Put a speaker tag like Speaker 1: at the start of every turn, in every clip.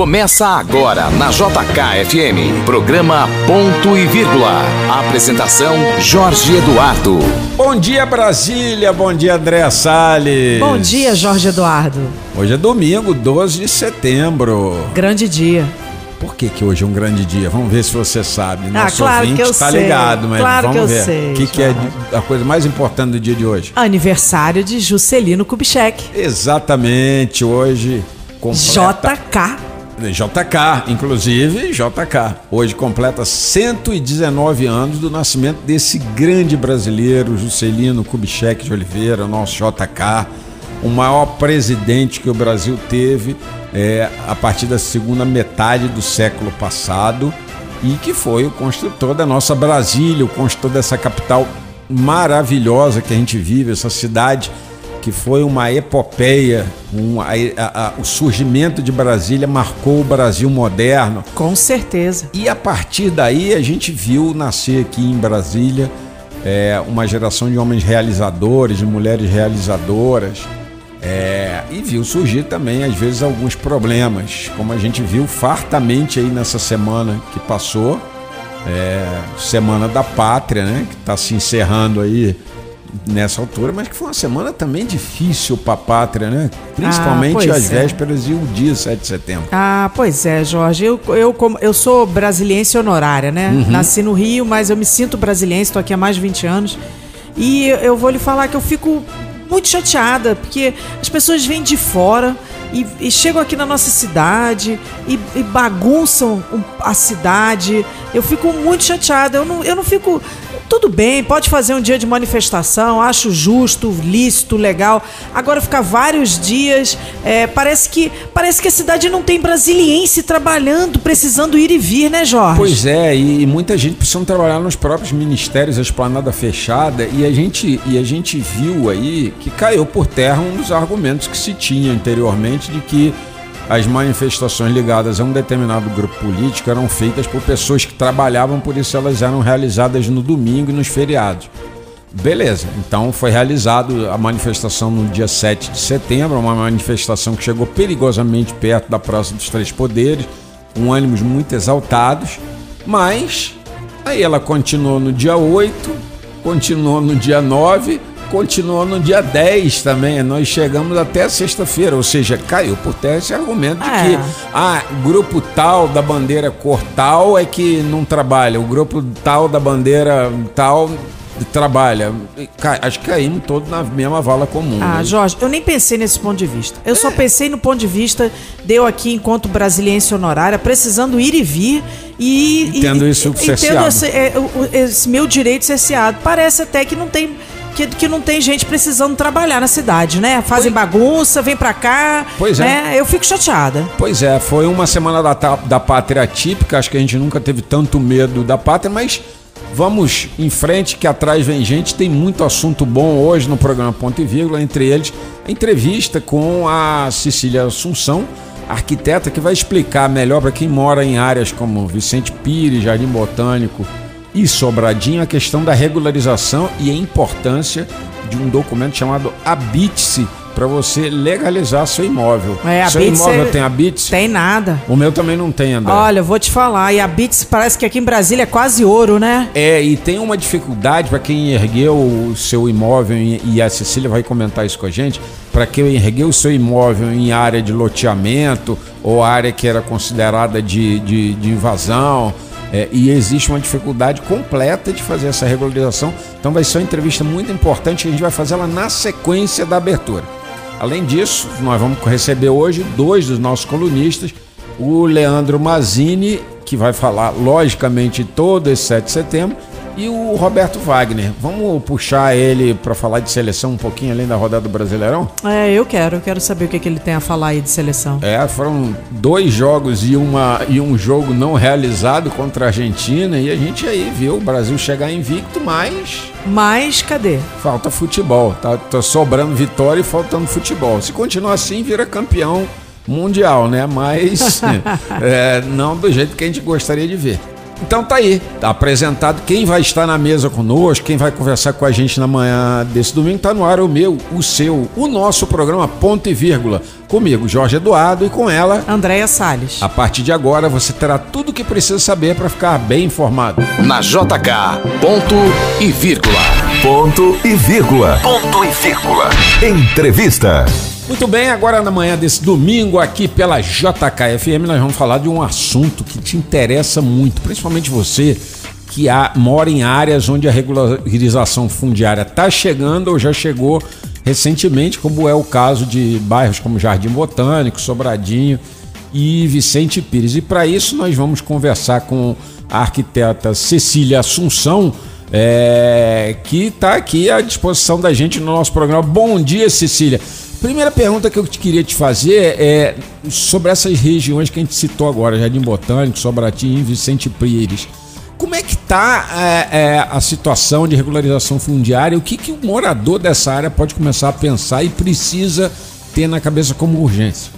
Speaker 1: Começa agora na JKFM. Programa Ponto e Vírgula. Apresentação Jorge Eduardo.
Speaker 2: Bom dia Brasília, bom dia André Salles.
Speaker 3: Bom dia, Jorge Eduardo.
Speaker 2: Hoje é domingo, 12 de setembro.
Speaker 3: Grande dia.
Speaker 2: Por que, que hoje é um grande dia? Vamos ver se você sabe.
Speaker 3: Ah,
Speaker 2: Nosso
Speaker 3: claro
Speaker 2: ouvinte
Speaker 3: que eu
Speaker 2: tá
Speaker 3: sei.
Speaker 2: ligado, mas
Speaker 3: Claro
Speaker 2: vamos
Speaker 3: que eu
Speaker 2: ver.
Speaker 3: sei,
Speaker 2: O que, que é a coisa mais importante do dia de hoje?
Speaker 3: Aniversário de Juscelino Kubitschek.
Speaker 2: Exatamente, hoje completa...
Speaker 3: JK.
Speaker 2: JK, inclusive JK. Hoje completa 119 anos do nascimento desse grande brasileiro, Juscelino Kubitschek de Oliveira, nosso JK, o maior presidente que o Brasil teve é, a partir da segunda metade do século passado e que foi o construtor da nossa Brasília, o construtor dessa capital maravilhosa que a gente vive, essa cidade que foi uma epopeia, um, a- a- o surgimento de Brasília marcou o Brasil moderno.
Speaker 3: Com certeza.
Speaker 2: E a partir daí a gente viu nascer aqui em Brasília é, uma geração de homens realizadores, de mulheres realizadoras. é, e viu surgir também, às vezes, alguns problemas, como a gente viu fartamente aí nessa semana que passou, é, Semana da Pátria, né? Que está se encerrando aí nessa altura, mas que foi uma semana também difícil para a pátria, né? Principalmente
Speaker 3: pois
Speaker 2: as
Speaker 3: é.
Speaker 2: vésperas e o dia 7 de setembro.
Speaker 3: Ah, pois é, Jorge. Eu, eu, como- eu sou brasiliense honorária, né?
Speaker 2: Uhum.
Speaker 3: Nasci no Rio, mas eu me sinto brasiliense, estou aqui há mais de 20 anos. E eu vou lhe falar que eu fico muito chateada, porque as pessoas vêm de fora e, e chegam aqui na nossa cidade e, e bagunçam a cidade. Eu fico muito chateada. Eu não, eu não fico. Tudo bem, pode fazer um dia de manifestação, acho justo, lícito, legal. Agora ficar vários dias, é, parece que parece que a cidade não tem brasiliense trabalhando, precisando ir e vir, né, Jorge?
Speaker 2: Pois é, e, e muita gente precisa trabalhar nos próprios ministérios, a esplanada fechada, e a gente e a gente viu aí que caiu por terra um dos argumentos que se tinha anteriormente de que as manifestações ligadas a um determinado grupo político eram feitas por pessoas que trabalhavam, por isso elas eram realizadas no domingo e nos feriados. Beleza, então foi realizado a manifestação no dia 7 de setembro, uma manifestação que chegou perigosamente perto da Praça dos Três Poderes, com ânimos muito exaltados, mas aí ela continuou no dia 8, continuou no dia 9, continuou no dia 10 também. Nós chegamos até sexta-feira, ou seja, caiu por terra esse argumento de
Speaker 3: É.
Speaker 2: que ah, grupo tal da bandeira cor tal é que não trabalha, o grupo tal da bandeira tal trabalha. Acho que caímos todos na mesma vala comum.
Speaker 3: Ah,
Speaker 2: né?
Speaker 3: Jorge, eu nem pensei nesse ponto de vista. Eu
Speaker 2: É.
Speaker 3: só pensei no ponto de vista de eu aqui, enquanto brasiliense honorária, precisando ir e vir e.
Speaker 2: E tendo
Speaker 3: e-
Speaker 2: isso
Speaker 3: e
Speaker 2: cerceado.
Speaker 3: esse, é, esse meu direito cerceado. Parece até que não tem. Que, que não tem gente precisando trabalhar na cidade, né? Fazem bagunça, vem pra cá.
Speaker 2: Pois é.
Speaker 3: né? Eu fico chateada.
Speaker 2: Pois é, foi uma semana da, da pátria típica, acho que a gente nunca teve tanto medo da pátria, mas vamos em frente que atrás vem gente, tem muito assunto bom hoje no programa Ponto e Vírgula, entre eles a entrevista com a Cecília Assunção, arquiteta que vai explicar melhor para quem mora em áreas como Vicente Pires, Jardim Botânico e Sobradinho a questão da regularização e a importância de um documento chamado Habite-se para você legalizar seu imóvel.
Speaker 3: É,
Speaker 2: seu imóvel
Speaker 3: é-
Speaker 2: tem Habite-se?
Speaker 3: Tem nada.
Speaker 2: O meu também não tem, André.
Speaker 3: Olha, eu vou te falar. E a Bits parece que aqui em Brasília é quase ouro, né?
Speaker 2: É, e tem uma dificuldade para quem ergueu o seu imóvel, e a Cecília vai comentar isso com a gente, para quem ergueu o seu imóvel em área de loteamento ou área que era considerada de, de, de invasão. É, e existe uma dificuldade completa de fazer essa regularização. Então vai ser uma entrevista muito importante a gente vai fazer ela na sequência da abertura. Além disso, nós vamos receber hoje dois dos nossos colunistas, o Leandro Mazini, que vai falar logicamente todo esse 7 de setembro, e o Roberto Wagner. Vamos puxar ele para falar de seleção um pouquinho além da rodada do Brasileirão?
Speaker 3: É, eu quero. Eu quero saber o que, que ele tem a falar aí de seleção.
Speaker 2: É, foram dois jogos e, uma, e um jogo não realizado contra a Argentina, e a gente aí viu o Brasil chegar invicto, mas
Speaker 3: Mas cadê?
Speaker 2: falta futebol. Tá, tá sobrando vitória e faltando futebol. Se continuar assim, vira campeão mundial, né? Mas é, não do jeito que a gente gostaria de ver. Então tá aí, tá apresentado quem vai estar na mesa conosco, quem vai conversar com a gente na manhã desse domingo, tá no ar o meu, o seu, o nosso programa Ponto e Vírgula. Comigo, Jorge Eduardo, e com ela,
Speaker 3: Andréia Salles.
Speaker 2: A partir de agora você terá tudo o que precisa saber para ficar bem informado.
Speaker 1: Na JK, ponto e vírgula.
Speaker 4: Ponto e vírgula. Ponto e vírgula. Entrevista.
Speaker 2: Muito bem, agora na manhã desse domingo aqui pela JKFM nós vamos falar de um assunto que te interessa muito, principalmente você que há, mora em áreas onde a regularização fundiária está chegando ou já chegou recentemente, como é o caso de bairros como Jardim Botânico, Sobradinho e Vicente Pires. E para isso nós vamos conversar com a arquiteta Cecília Assunção, é, que está aqui à disposição da gente no nosso programa. Bom dia, Cecília. Primeira pergunta que eu queria te fazer é sobre essas regiões que a gente citou agora, Jardim Botânico, Sobradinho e Vicente Pires. Como é que está é, é, a situação de regularização fundiária? O que, que o morador dessa área pode começar a pensar e precisa ter na cabeça como urgência?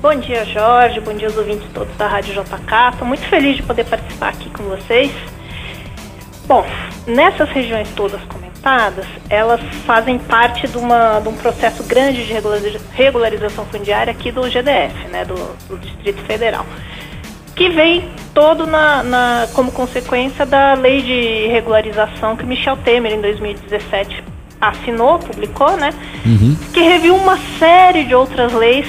Speaker 5: Bom dia, Jorge. Bom dia aos ouvintes todos da Rádio JK. Estou muito feliz de poder participar aqui com vocês. Bom, nessas regiões todas comentadas, elas fazem parte de, uma, de um processo grande de regularização fundiária aqui do GDF, né, do, do Distrito Federal, que vem todo na, na, como consequência da lei de regularização que Michel Temer, em 2017, assinou, publicou, né, uhum. que reviu uma série de outras leis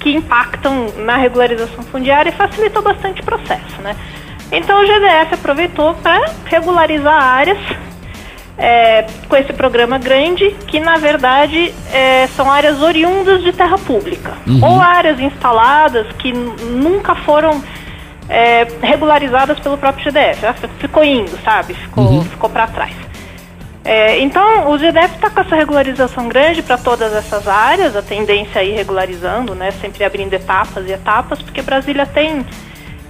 Speaker 5: que impactam na regularização fundiária e facilitou bastante o processo, né. Então o GDF aproveitou para regularizar áreas é, com esse programa grande, que na verdade é, são áreas oriundas de terra pública, uhum. ou áreas instaladas que nunca foram é, regularizadas pelo próprio GDF. Ficou indo, sabe? Ficou, uhum. ficou para trás. É, então, o GDF está com essa regularização grande para todas essas áreas, a tendência é ir regularizando, né, sempre abrindo etapas e etapas, porque Brasília tem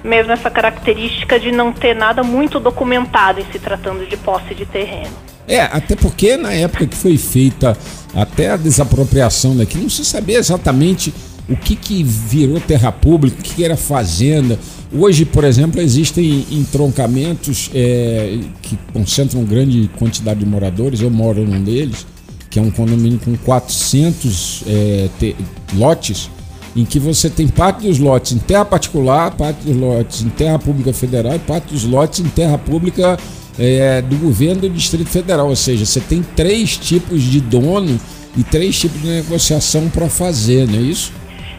Speaker 5: mesmo essa característica de não ter nada muito documentado em se tratando de posse de terreno.
Speaker 2: É, até porque na época que foi feita até a desapropriação daqui, não se sabia exatamente o que, que virou terra pública, o que, era fazenda. Hoje, por exemplo, existem entroncamentos é, que concentram grande quantidade de moradores. Eu moro num deles, que é um condomínio com 400 é, te, lotes em que você tem parte dos lotes em terra particular, parte dos lotes em terra pública federal e parte dos lotes em terra pública é, do governo do Distrito Federal. Ou seja, você tem três tipos de dono e três tipos de negociação para fazer, não é isso?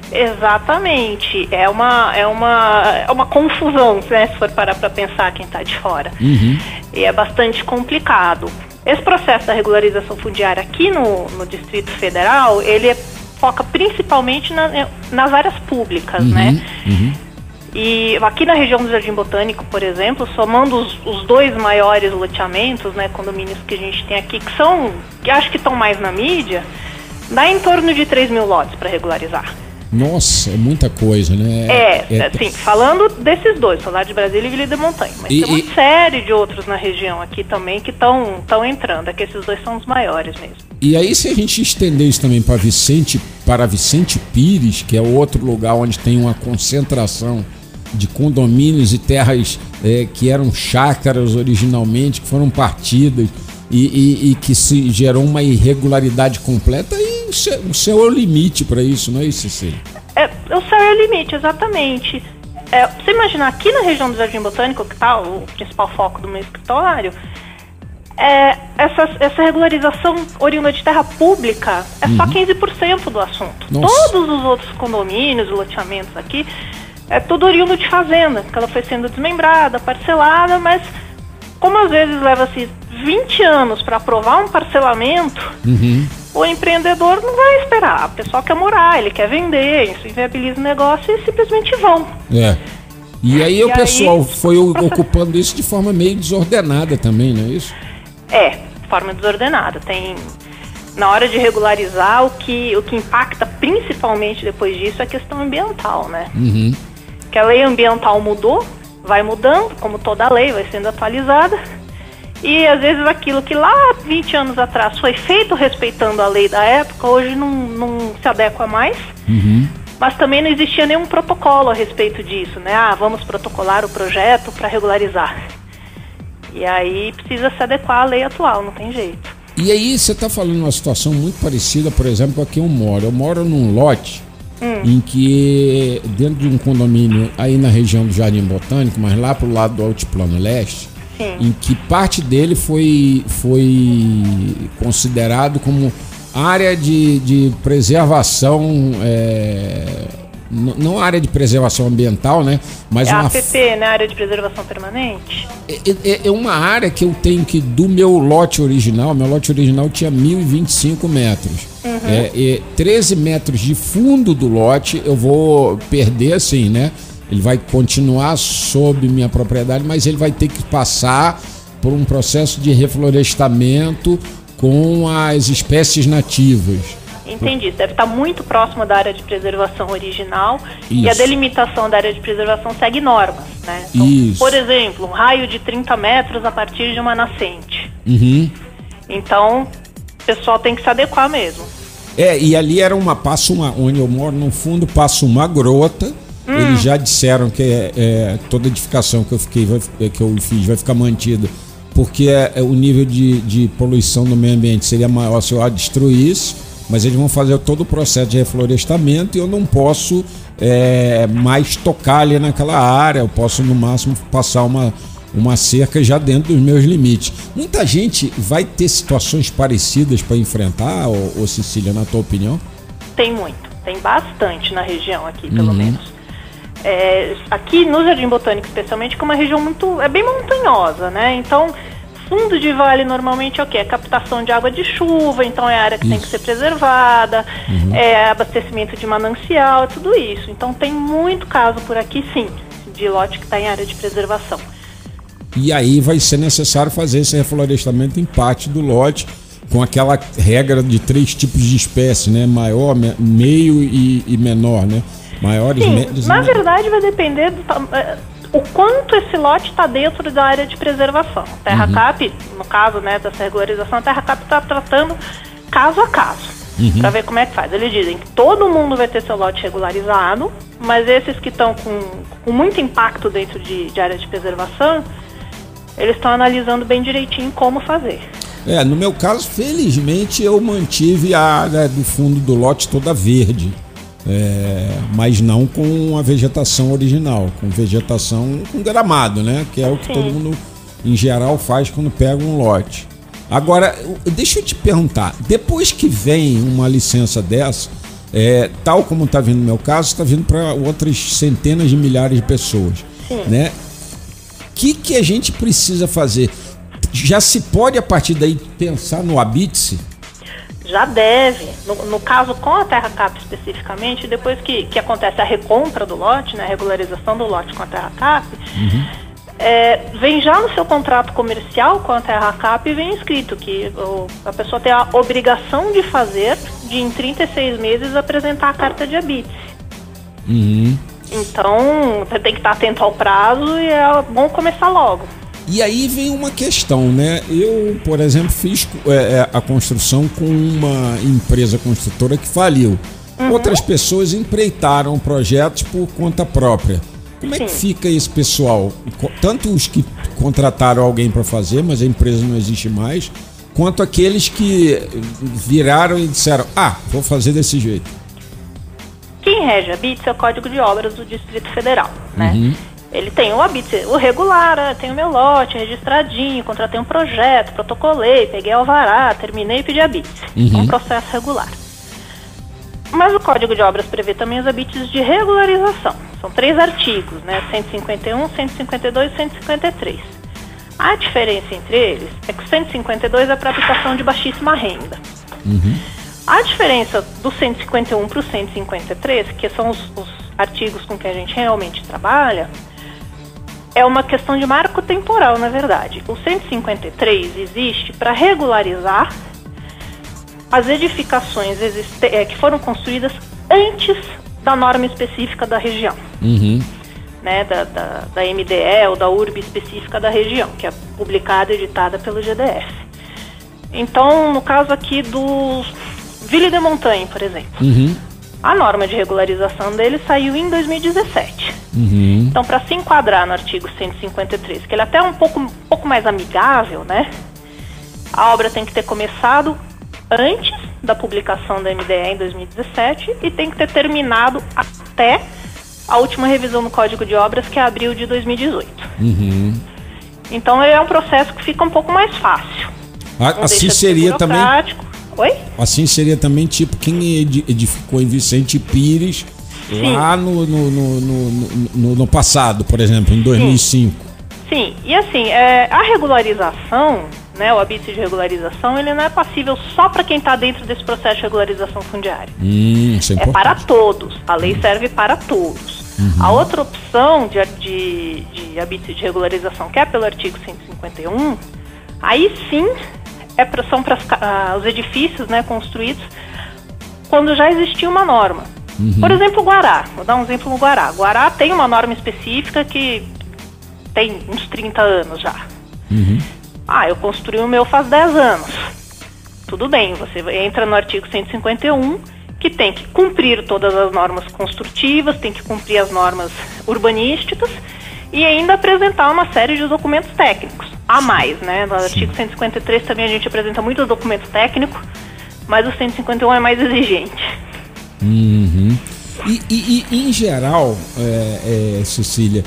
Speaker 5: Exatamente. É uma, é uma, é uma confusão, né, se for parar para pensar quem está de fora. Uhum. E é bastante complicado. Esse processo da regularização fundiária aqui no, no Distrito Federal, ele é foca principalmente na, eh, nas áreas públicas, uhum, né? Uhum. E aqui na região do Jardim Botânico, por exemplo, somando os, os, dois maiores loteamentos, né, condomínios que a gente tem aqui, que são, que acho que estão mais na mídia, dá em torno de 3 mil lotes para regularizar.
Speaker 2: Nossa, é muita coisa, né?
Speaker 5: É, é, assim, falando desses dois, Solar de Brasília e Vila de Montanha. Mas e, tem uma e... série de outros na região aqui também que estão entrando. É que esses dois são os maiores mesmo.
Speaker 2: E aí, se a gente estender isso também para Vicente, para Vicente Pires, que é outro lugar onde tem uma concentração de condomínios e terras é, que eram chácaras originalmente, que foram partidas e, e, e que se gerou uma irregularidade completa, e o céu, é o limite para isso, não é isso, Cecília?
Speaker 5: É, o céu é o limite, exatamente. É, você imaginar aqui na região do Jardim Botânico, que está o principal foco do meu escritório, é, essa, essa regularização oriunda de terra pública é uhum. só 15% do assunto. Nossa. Todos os outros condomínios e loteamentos aqui é tudo oriundo de fazenda, que ela foi sendo desmembrada, parcelada, mas como às vezes leva-se 20 anos para aprovar um parcelamento, uhum o empreendedor não vai esperar. O pessoal quer morar, ele quer vender, isso inviabiliza o negócio e simplesmente vão.
Speaker 2: É. E aí e o pessoal foi ocupando isso de forma meio desordenada também, não é isso?
Speaker 5: É, de forma desordenada. Tem na hora de regularizar o que o que impacta principalmente depois disso é a questão ambiental, né? Uhum. Que a lei ambiental mudou, vai mudando, como toda lei vai sendo atualizada e às vezes aquilo que lá 20 anos atrás foi feito respeitando a lei da época, hoje não, não se adequa mais. Uhum. mas também não existia nenhum protocolo a respeito disso, né? Ah, vamos protocolar o projeto para regularizar. E aí precisa se adequar à lei atual, não tem jeito.
Speaker 2: E aí você está falando uma situação muito parecida, por exemplo, com a que eu moro. Eu moro num lote hum. em que, dentro de um condomínio aí na região do Jardim Botânico, mas lá pro lado do Altiplano Leste, Sim. em que parte dele foi, foi considerado como área de, de preservação é, não área de preservação ambiental, né? Mas
Speaker 5: é
Speaker 2: uma
Speaker 5: APP, né? Área de preservação permanente.
Speaker 2: É, é, é, uma área que eu tenho que do meu lote original, meu lote original tinha 1025 metros. Uhum. É, é, 13 metros de fundo do lote eu vou perder assim, né? Ele vai continuar sob minha propriedade, mas ele vai ter que passar por um processo de reflorestamento com as espécies nativas.
Speaker 5: Entendi. Deve estar muito próximo da área de preservação original Isso. e a delimitação da área de preservação segue normas, né? Então, Isso. por exemplo, um raio de 30 metros a partir de uma nascente. Uhum. Então, o pessoal tem que se adequar mesmo.
Speaker 2: É, e ali era uma passa uma onde eu moro no fundo passa uma grota. Hum. Eles já disseram que é, é, toda edificação que eu fiquei vai, que eu fiz vai ficar mantida porque é, é, o nível de, de poluição do meio ambiente seria maior se eu destruir isso mas eles vão fazer todo o processo de reflorestamento e eu não posso é, mais tocar ali naquela área, eu posso no máximo passar uma, uma cerca já dentro dos meus limites. Muita gente vai ter situações parecidas para enfrentar, ô, ô Cecília, na tua opinião?
Speaker 5: Tem muito, tem bastante na região aqui, pelo uhum. menos. É, aqui no Jardim Botânico, especialmente, que é uma região muito. é bem montanhosa, né? Então fundo de vale normalmente é o que? É captação de água de chuva, então é área que isso. tem que ser preservada, uhum. é abastecimento de manancial, tudo isso. Então tem muito caso por aqui, sim, de lote que está em área de preservação.
Speaker 2: E aí vai ser necessário fazer esse reflorestamento em parte do lote com aquela regra de três tipos de espécie, né? Maior, meio e, e menor, né? Maiores,
Speaker 5: Sim. Na verdade, vai depender do eh, o quanto esse lote está dentro da área de preservação. Terra uhum. Cap, no caso né, dessa regularização, a Terra Cap está tratando caso a caso. Uhum. Para ver como é que faz. Eles dizem que todo mundo vai ter seu lote regularizado, mas esses que estão com, com muito impacto dentro de, de área de preservação, eles estão analisando bem direitinho como fazer.
Speaker 2: É, no meu caso, felizmente eu mantive a área do fundo do lote toda verde é, mas não com a vegetação original, com vegetação com gramado, né? Que é o que Sim. todo mundo em geral faz quando pega um lote. Agora, deixa eu te perguntar, depois que vem uma licença dessa, é, tal como está vindo no meu caso, está vindo para outras centenas de milhares de pessoas, Sim. né? O que, que a gente precisa fazer? Já se pode a partir daí pensar no habite-se?
Speaker 5: Já deve, no, no, caso com a Terra Cap especificamente, depois que, que acontece a recompra do lote, né, a regularização do lote com a Terra Cap, uhum. é, vem já no seu contrato comercial com a Terra Cap e vem escrito que o, a pessoa tem a obrigação de fazer, de em 36 meses apresentar a carta de habite. Uhum. Então, você tem que estar atento ao prazo e é bom começar logo.
Speaker 2: E aí vem uma questão, né? Eu, por exemplo, fiz é, é, a construção com uma empresa construtora que faliu. Uhum. Outras pessoas empreitaram projetos por conta própria. Como é que fica esse pessoal? Tanto os que contrataram alguém para fazer, mas a empresa não existe mais, quanto aqueles que viraram e disseram: Ah, vou fazer desse jeito.
Speaker 5: Quem rege a BITS é o Código de Obras do Distrito Federal, né? Uhum. Ele tem o habite, o regular, né? tem o meu lote registradinho, contratei um projeto, protocolei, peguei alvará, terminei e pedi habite. Uhum. Um processo regular. Mas o Código de Obras prevê também os habites de regularização. São três artigos, né? 151, 152 e 153. A diferença entre eles é que o 152 é para habitação de baixíssima renda. Uhum. A diferença do 151 para o 153, que são os, os artigos com que a gente realmente trabalha, é uma questão de marco temporal, na verdade. O 153 existe para regularizar as edificações é, que foram construídas antes da norma específica da região. Uhum. Né, da, da, da MDE ou da URB específica da região, que é publicada e editada pelo GDF. Então, no caso aqui do Ville de Montanha, por exemplo, uhum. A norma de regularização dele saiu em 2017.
Speaker 2: Uhum.
Speaker 5: Então, para se enquadrar no artigo 153, que ele é até um pouco, um pouco mais amigável, né? A obra tem que ter começado antes da publicação da MDE em 2017 e tem que ter terminado até a última revisão do Código de Obras, que é abril de 2018.
Speaker 2: Uhum.
Speaker 5: Então, ele é um processo que fica um pouco mais fácil.
Speaker 2: Assim seria também.
Speaker 5: Oi?
Speaker 2: Assim seria também tipo quem edi- edificou em Vicente Pires lá no, no, no, no, no- passado, por exemplo, em 2005.
Speaker 5: Sim, e assim, é, a regularização, né, o habite de regularização, ele não é passível só para quem está dentro desse processo de regularização fundiária.
Speaker 2: Hum, isso é
Speaker 5: É para todos. A lei serve para todos. A outra opção de, de, de de regularização, que é pelo artigo 151, aí sim é pra, são para os edifícios né, construídos quando já existia uma norma. Por exemplo, o Guará. Vou dar um exemplo no Guará. Guará tem uma norma específica que tem uns 30 anos já. Ah, eu construí o meu faz 10 anos. Tudo bem, você entra no artigo 151, que tem que cumprir todas as normas construtivas, tem que cumprir as normas urbanísticas e ainda apresentar uma série de documentos técnicos. A mais, né? No artigo 153 também a gente apresenta muitos documentos técnicos, mas o 151 é mais exigente.
Speaker 2: Uhum. E, e- e, em geral, é, é, Cecília,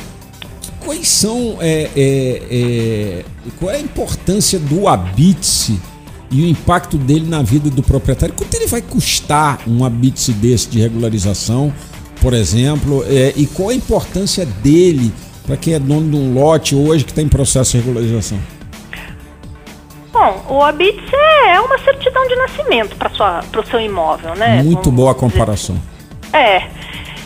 Speaker 2: quais são. é, é, é, qual é a importância do habite e o impacto dele na vida do proprietário? Quanto ele vai custar um habite desse de regularização, por exemplo? É, e qual a importância dele para quem é dono de um lote hoje que está em processo de regularização?
Speaker 5: Bom, o habite é uma certidão de nascimento para o seu imóvel, né?
Speaker 2: Muito
Speaker 5: Vamos
Speaker 2: boa a
Speaker 5: dizer
Speaker 2: comparação.
Speaker 5: É,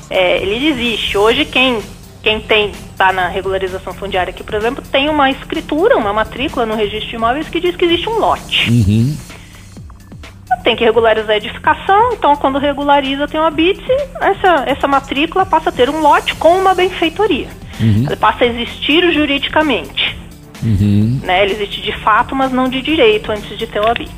Speaker 5: é, ele existe. Hoje quem quem tem tá na regularização fundiária aqui, por exemplo, tem uma escritura, uma matrícula no registro de imóveis que diz que existe um lote.
Speaker 2: Uhum.
Speaker 5: Tem que regularizar a edificação, então quando regulariza tem um habite, essa essa matrícula passa a ter um lote com uma benfeitoria. Ela passa a existir juridicamente.
Speaker 2: Uhum.
Speaker 5: Né? Ele existe de fato, mas não de direito antes de ter o habite.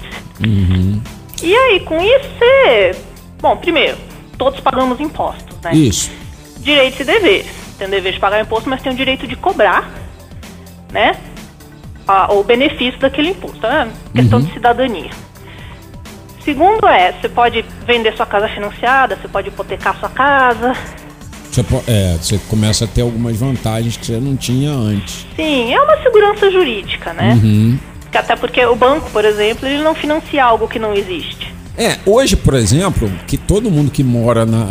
Speaker 2: Uhum.
Speaker 5: E aí, com isso, você... Bom, primeiro, todos pagamos impostos, né?
Speaker 2: Isso.
Speaker 5: direitos e deveres. Tem o dever de pagar imposto, mas tem o direito de cobrar, né? o benefício daquele imposto. É questão de cidadania. Segundo é, você pode vender sua casa financiada, você pode hipotecar sua casa.
Speaker 2: Você, é, você começa a ter algumas vantagens que você não tinha antes.
Speaker 5: Sim, é uma segurança jurídica, né?
Speaker 2: Uhum.
Speaker 5: Até porque o banco, por exemplo, ele não financia algo que não existe.
Speaker 2: É, hoje, por exemplo, que todo mundo que mora na,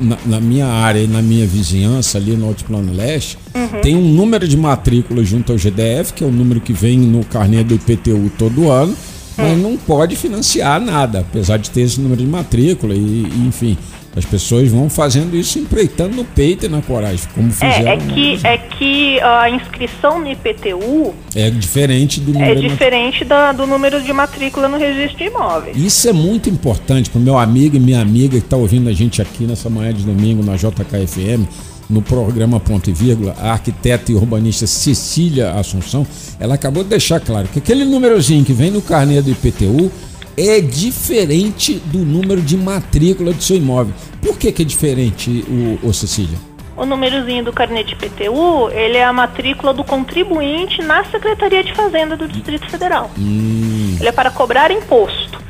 Speaker 2: na, na minha área e na minha vizinhança, ali no Altiplano Leste, tem um número de matrícula junto ao GDF, que é o número que vem no carnê do IPTU todo ano, mas não pode financiar nada, apesar de ter esse número de matrícula e, e, enfim. As pessoas vão fazendo isso empreitando no peito e na coragem, como fizeram.
Speaker 5: É, é que, é que a inscrição no IPTU
Speaker 2: é diferente do número
Speaker 5: é
Speaker 2: de matrícula.
Speaker 5: diferente da- do número de matrícula no registro de imóveis.
Speaker 2: Isso é muito importante para o meu amigo e minha amiga que está ouvindo a gente aqui nessa manhã de domingo na JKFM, no programa Ponto e Vírgula, a arquiteta e urbanista Cecília Assunção, ela acabou de deixar claro que aquele númerozinho que vem no carnê do IPTU é diferente do número de matrícula do seu imóvel. Por que, que é diferente, o, o Cecília?
Speaker 5: O númerozinho do carnê de IPTU, ele é a matrícula do contribuinte na Secretaria de Fazenda do Distrito Federal. Ele é para cobrar imposto.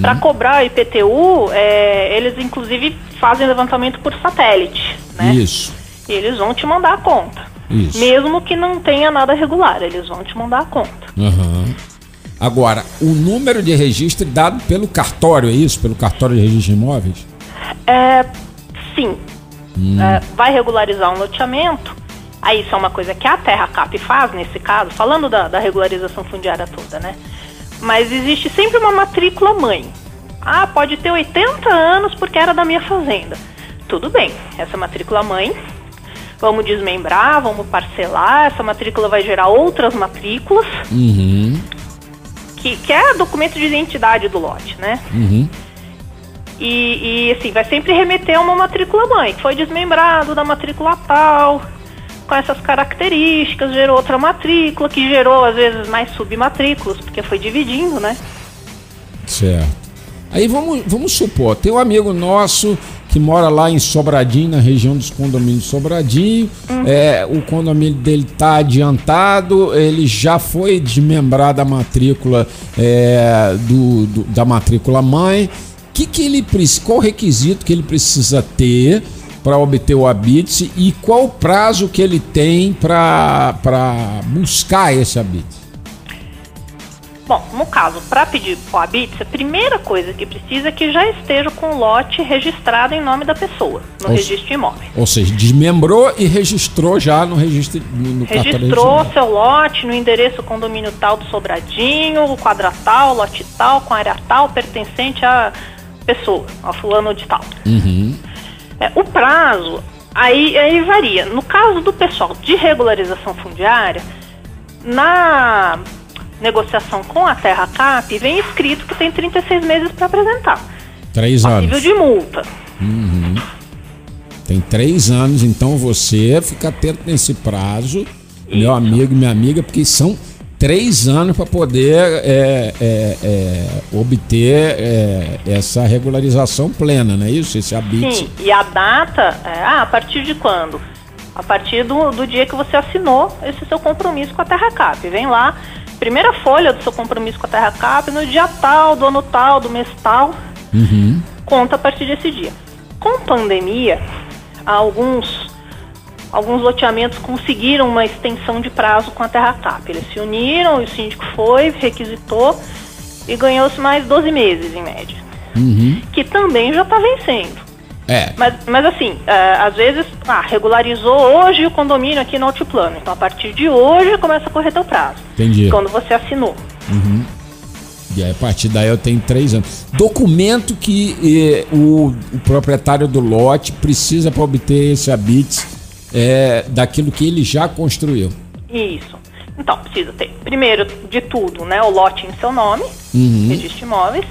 Speaker 5: Para cobrar IPTU, é, eles inclusive fazem levantamento por satélite, né?
Speaker 2: Isso.
Speaker 5: E eles vão te mandar a conta.
Speaker 2: Isso.
Speaker 5: Mesmo que não tenha nada regular, eles vão te mandar a conta.
Speaker 2: Aham. Agora, o número de registro dado pelo cartório, é isso? Pelo cartório de registro de imóveis?
Speaker 5: É, sim. É, vai regularizar um loteamento. Aí isso é uma coisa que a Terra Cap faz nesse caso, falando da, da regularização fundiária toda, né? Mas existe sempre uma matrícula mãe. Ah, pode ter 80 anos porque era da minha fazenda. Tudo bem, essa matrícula mãe, vamos desmembrar, vamos parcelar, essa matrícula vai gerar outras matrículas,
Speaker 2: Uhum.
Speaker 5: Que, que é documento de identidade do lote, né?
Speaker 2: Uhum.
Speaker 5: E, e, assim, vai sempre remeter a uma matrícula mãe, que foi desmembrado da matrícula tal, com essas características, gerou outra matrícula, que gerou às vezes mais submatrículas, porque foi dividindo, né?
Speaker 2: Certo. Aí vamos, vamos supor, tem um amigo nosso que mora lá em Sobradinho, na região dos condomínios Sobradinho. É, o condomínio dele está adiantado, ele já foi desmembrado a matrícula é, do, do- da matrícula mãe. Que que ele, qual o requisito que ele precisa ter para obter o habite e qual o prazo que ele tem para buscar esse habite?
Speaker 5: Bom, no caso, para pedir o habite, a primeira coisa que precisa é que já esteja com o lote registrado em nome da pessoa, no
Speaker 2: Ou-
Speaker 5: registro de imóveis.
Speaker 2: Ou seja, desmembrou e registrou já no registro no,
Speaker 5: Registrou seu lote no endereço condomínio tal do Sobradinho, o quadra tal, lote tal, com área tal, pertencente à pessoa, a fulano de tal. É, o prazo, aí, aí varia. No caso do pessoal de regularização fundiária, na negociação com a Terra Cap, vem escrito que tem 36 meses para apresentar.
Speaker 2: Três
Speaker 5: Nível
Speaker 2: anos.
Speaker 5: de multa.
Speaker 2: Tem três anos, então você fica atento nesse prazo, meu amigo e minha amiga, porque são três anos para poder é, é, é, obter é, essa regularização plena, não é isso? Esse habite.
Speaker 5: Sim, e a data, é, ah, a partir de quando? A partir do, do dia que você assinou esse seu compromisso com a Terra Cap. Vem lá, primeira folha do seu compromisso com a Terra Cap, no dia tal, do ano tal, do mês tal, conta a partir desse dia. Com pandemia, alguns, alguns loteamentos conseguiram uma extensão de prazo com a Terra Cap. Eles se uniram, o síndico foi, requisitou e ganhou-se mais 12 meses em média. Que também já está vencendo.
Speaker 2: É,
Speaker 5: Mas, mas assim, é, às vezes, ah, regularizou hoje o condomínio aqui no altiplano. Então, a partir de hoje, começa a correr teu prazo.
Speaker 2: entendi.
Speaker 5: Quando você assinou.
Speaker 2: E aí, a partir daí eu tenho três anos. Documento que eh, o, o proprietário do lote precisa para obter esse habite é, daquilo que ele já construiu.
Speaker 5: Isso. Então, precisa ter, primeiro de tudo, né, o lote em seu nome, registro de imóveis.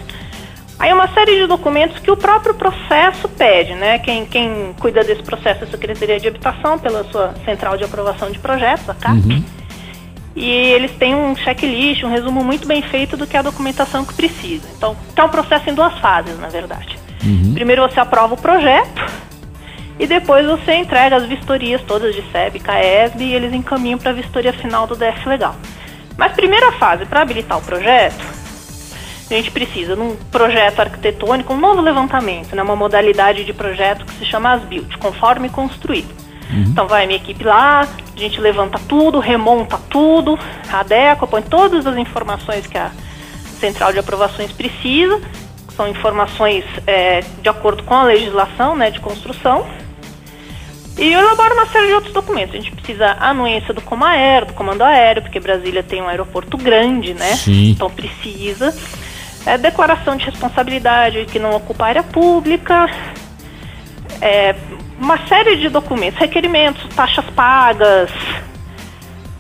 Speaker 5: Aí uma série de documentos que o próprio processo pede, né? Quem, quem cuida desse processo é a Secretaria de Habitação, pela sua Central de Aprovação de Projetos, a CAP. E eles têm um checklist, um resumo muito bem feito do que é a documentação que precisa. Então, é um processo em duas fases, na verdade. Primeiro você aprova o projeto e depois você entrega as vistorias todas de SEB, CAESB e eles encaminham para a vistoria final do DF Legal. Mas primeira fase, para habilitar o projeto, a gente precisa de um projeto arquitetônico, um novo levantamento, né, uma modalidade de projeto que se chama as-built, conforme construído. Então vai minha equipe lá, a gente levanta tudo, remonta tudo, adequa, põe todas as informações que a central de aprovações precisa, são informações é, de acordo com a legislação né, de construção. E elabora uma série de outros documentos. A gente precisa anuência do Comaero, do Comando Aéreo, porque Brasília tem um aeroporto grande, né?
Speaker 2: Sim.
Speaker 5: Então precisa. É, declaração de responsabilidade que não ocupa área pública. É, uma série de documentos, requerimentos, taxas pagas.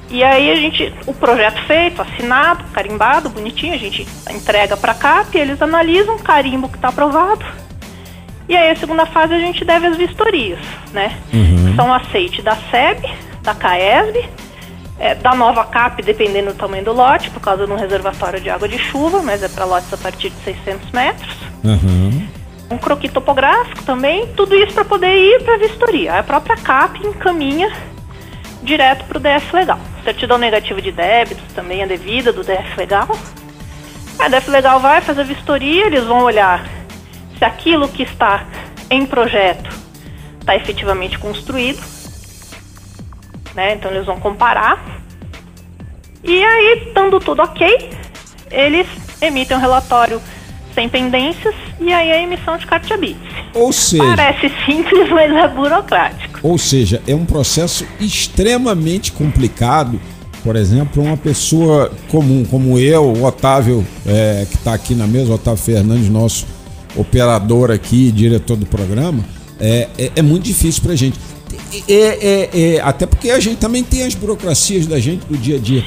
Speaker 5: E aí a gente, o projeto feito, assinado, carimbado, bonitinho, a gente entrega para cá, e eles analisam, carimbo que está aprovado. E aí a segunda fase a gente deve as vistorias, né? São aceite da SEB, da CAESB, é, da nova CAP, dependendo do tamanho do lote, por causa de um reservatório de água de chuva, mas é para lotes a partir de 600 metros.
Speaker 2: Aham.
Speaker 5: Um croquis topográfico também, tudo isso para poder ir para a vistoria. A própria CAP encaminha direto para o DF Legal. Certidão negativa de débitos também é devida do DF Legal. A DF Legal vai fazer a vistoria, eles vão olhar se aquilo que está em projeto está efetivamente construído. Né? Então eles vão comparar. E aí, estando tudo ok, eles emitem um relatório sem pendências e aí a emissão de carta habite.
Speaker 2: Ou seja,
Speaker 5: Parece simples, mas é burocrático.
Speaker 2: Ou seja, é um processo extremamente complicado. Por exemplo, uma pessoa comum como eu, o Otávio, é, que está aqui na mesa, o Otávio Fernandes, nosso operador aqui, diretor do programa, é, é, é muito difícil para a gente. É, é- é- até porque a gente também tem as burocracias da gente do dia a dia.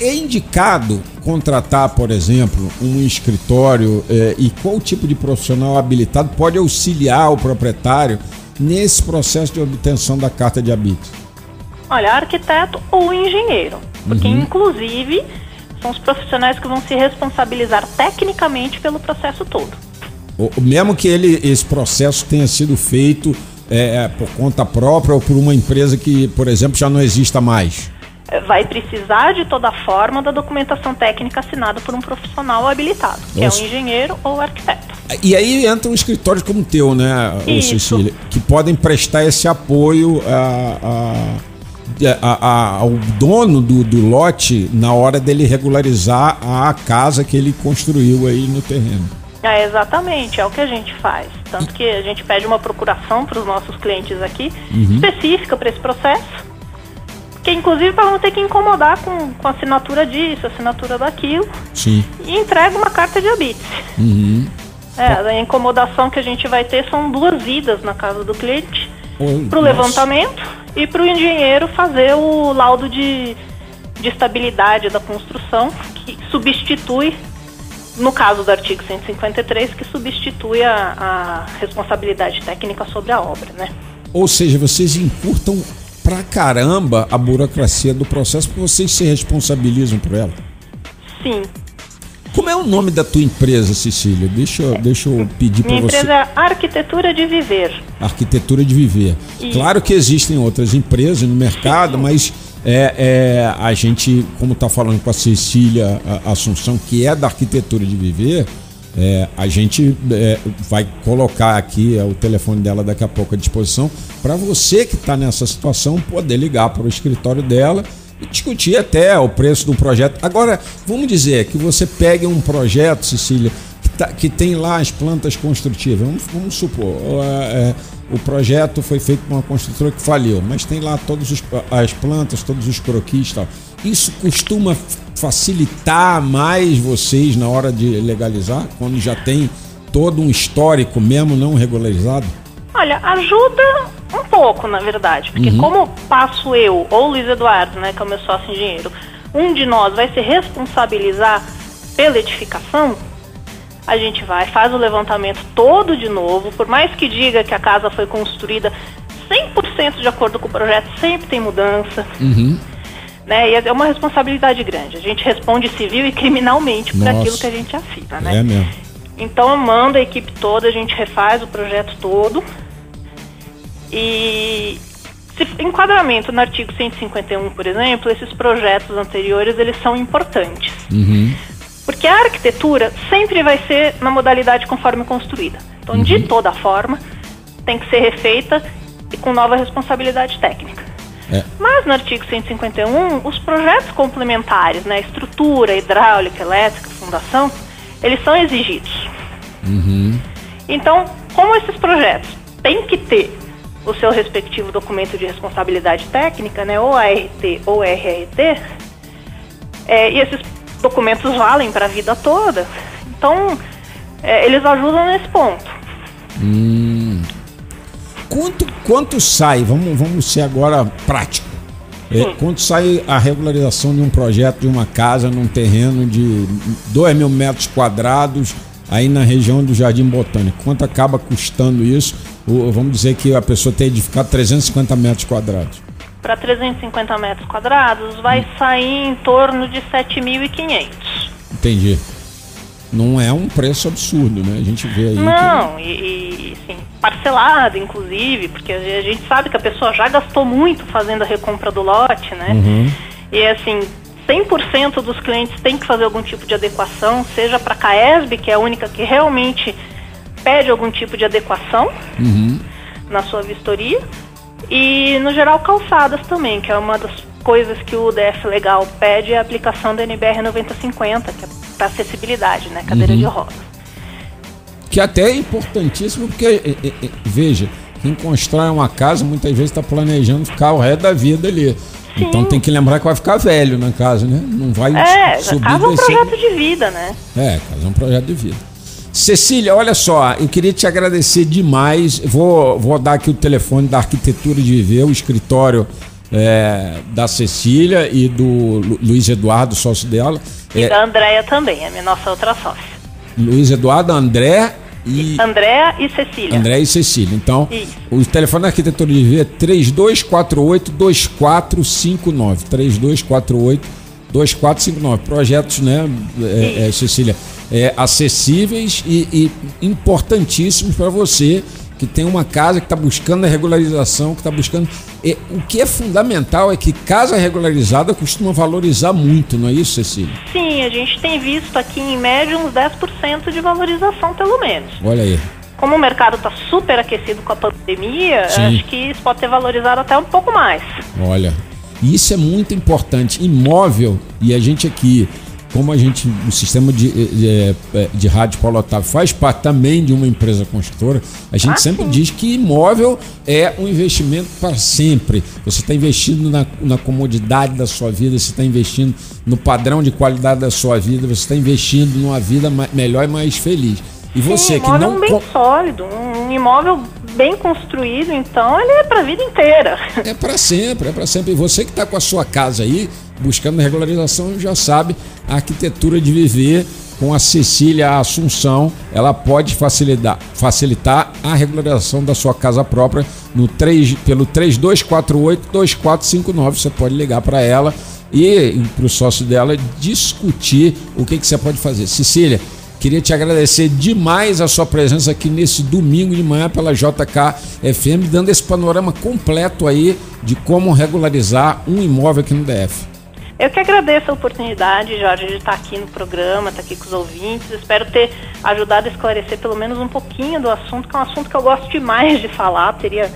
Speaker 2: É indicado contratar, por exemplo, um escritório é, e qual tipo de profissional habilitado pode auxiliar o proprietário nesse processo de obtenção da carta de habite?
Speaker 5: Olha, arquiteto ou engenheiro. Porque, inclusive, são os profissionais que vão se responsabilizar tecnicamente pelo processo todo.
Speaker 2: O- mesmo que ele, esse processo tenha sido feito é, por conta própria ou por uma empresa que, por exemplo, já não exista mais.
Speaker 5: É, Vai precisar de toda forma da documentação técnica assinada por um profissional habilitado, que
Speaker 2: Nossa.
Speaker 5: é um engenheiro ou arquiteto.
Speaker 2: E aí entra um escritório como o teu, né. Cecília? Que podem prestar esse apoio a- a- a- a- ao dono do, do lote na hora dele regularizar a casa que ele construiu aí no terreno.
Speaker 5: É, exatamente, é o que a gente faz. Tanto que a gente pede uma procuração para os nossos clientes aqui, específica para esse processo, que inclusive para não ter que incomodar com, com assinatura disso, assinatura daquilo,
Speaker 2: Sim.
Speaker 5: e entrega uma carta de habite. É, a incomodação que a gente vai ter são duas idas na casa do cliente, para o levantamento e para o engenheiro fazer o laudo de, de estabilidade da construção, que substitui, no caso do artigo 153, que substitui a, a responsabilidade técnica sobre a obra, né?
Speaker 2: Ou seja, vocês encurtam pra caramba a burocracia do processo porque vocês se responsabilizam por ela.
Speaker 5: Sim.
Speaker 2: Como é o nome da tua empresa, Cecília? Deixa, deixa eu pedir para
Speaker 5: Minha
Speaker 2: você.
Speaker 5: empresa é Arquitetura de Viver.
Speaker 2: Arquitetura de viver. Claro que existem outras empresas no mercado, mas é, é, a gente, como está falando com a Cecília Assunção, que é da arquitetura de viver, é, a gente é, vai colocar aqui é, o telefone dela daqui a pouco à disposição para você que está nessa situação poder ligar para o escritório dela e discutir até o preço do projeto. Agora, vamos dizer que você pegue um projeto, Cecília, tá- que tem lá as plantas construtivas. Vamos, vamos supor, é, o projeto foi feito por uma construtora que faliu, mas tem lá todas as plantas, todos os croquis e tal. Isso costuma facilitar mais vocês na hora de legalizar, quando já tem todo um histórico mesmo não regularizado?
Speaker 5: Olha, ajuda um pouco, na verdade, porque como passo eu ou Luiz Eduardo, né, que é o meu sócio engenheiro, um de nós vai se responsabilizar pela edificação, a gente vai, faz o levantamento todo de novo, por mais que diga que a casa foi construída 100% de acordo com o projeto, sempre tem mudança. Né? E é uma responsabilidade grande. A gente responde civil e criminalmente por
Speaker 2: Nossa.
Speaker 5: aquilo que a gente afirma, né?
Speaker 2: É mesmo.
Speaker 5: Então eu mando a equipe toda, a gente refaz o projeto todo. E se enquadramento no artigo 151, por exemplo, esses projetos anteriores eles são importantes. Porque a arquitetura sempre vai ser na modalidade conforme construída. Então, de toda forma, tem que ser refeita e com nova responsabilidade técnica.
Speaker 2: É.
Speaker 5: Mas no artigo 151, os projetos complementares, né, estrutura, hidráulica, elétrica, fundação, eles são exigidos. Então, como esses projetos têm que ter o seu respectivo documento de responsabilidade técnica, né, ou ART ou RRT, é, e esses documentos valem para a vida toda, então é, eles ajudam nesse ponto.
Speaker 2: Quanto, quanto sai, vamos, vamos ser agora prático, é, quanto sai a regularização de um projeto de uma casa num terreno de 2 mil metros quadrados aí na região do Jardim Botânico? Quanto acaba custando isso? Ou, vamos dizer que a pessoa tem edificado 350 metros quadrados.
Speaker 5: Para 350 metros quadrados, vai sair em torno de 7.500.
Speaker 2: Entendi. Não é um preço absurdo, né? A gente vê aí. que-
Speaker 5: Não, e, e sim, parcelado, inclusive, porque a gente sabe que a pessoa já gastou muito fazendo a recompra do lote, né? E assim, 100% dos clientes têm que fazer algum tipo de adequação, seja para a CAESB, que é a única que realmente pede algum tipo de adequação na sua vistoria, e no geral calçadas também, que é uma das coisas que o DF Legal pede, é a aplicação da NBR 9050, que é para acessibilidade, né? Cadeira de rodas.
Speaker 2: Que até é importantíssimo, porque, é, é, é, veja, quem constrói uma casa muitas vezes está planejando ficar o resto da vida ali. Então tem que lembrar que vai ficar velho na casa, né? Não vai
Speaker 5: É,
Speaker 2: subir
Speaker 5: casa é um projeto de vida, né?
Speaker 2: É, casa é um projeto de vida. Cecília, olha só, eu queria te agradecer demais. Vou, vou dar aqui o telefone da Arquitetura de Viver, o escritório é, da Cecília e do Lu- Luiz Eduardo, sócio dela.
Speaker 5: E
Speaker 2: É,
Speaker 5: da Andréia também, é minha nossa outra sócia.
Speaker 2: Luiz Eduardo, André e.
Speaker 5: Andréia e Cecília.
Speaker 2: André e Cecília. Então,
Speaker 5: Isso.
Speaker 2: o telefone da Arquitetura de Viver é 3248-2459. 3248 2459. Projetos, né, é, é, Cecília, é, acessíveis e, e importantíssimos para você que tem uma casa que está buscando a regularização, que está buscando. E, o que é fundamental é que casa regularizada costuma valorizar muito, não é isso, Cecília?
Speaker 5: Sim, a gente tem visto aqui em média uns 10% de valorização, pelo menos.
Speaker 2: Olha aí.
Speaker 5: Como o mercado está super aquecido com a pandemia, Sim. acho que isso pode ter valorizado até um pouco mais.
Speaker 2: Olha, isso é muito importante. Imóvel, e a gente aqui como a gente, o sistema de, de, eh, eh, de rádio Paulo Otávio faz parte também de uma empresa construtora, a gente ah, sempre sim. diz que imóvel é um investimento para sempre. Você está investindo na, na comodidade da sua vida, você está investindo no padrão de qualidade da sua vida, você está investindo numa vida melhor e mais feliz. E você
Speaker 5: sim,
Speaker 2: que não.
Speaker 5: É um bem sólido, um imóvel bem construído, então ele é para a vida inteira.
Speaker 2: É para sempre, é para sempre. E você que está com a sua casa aí, buscando regularização, já sabe a arquitetura de viver com a Cecília Assunção, ela pode facilitar, facilitar a regularização da sua casa própria no 3, pelo 3248-2459. Você pode ligar para ela e para o sócio dela discutir o que, que você pode fazer. Cecília, Queria te agradecer demais a sua presença aqui nesse domingo de manhã pela JK FM, dando esse panorama completo aí de como regularizar um imóvel aqui no DF.
Speaker 5: Eu que agradeço a oportunidade, Jorge, de estar aqui no programa, estar aqui com os ouvintes. Espero ter ajudado a esclarecer pelo menos um pouquinho do assunto, que é um assunto que eu gosto demais de falar. Teria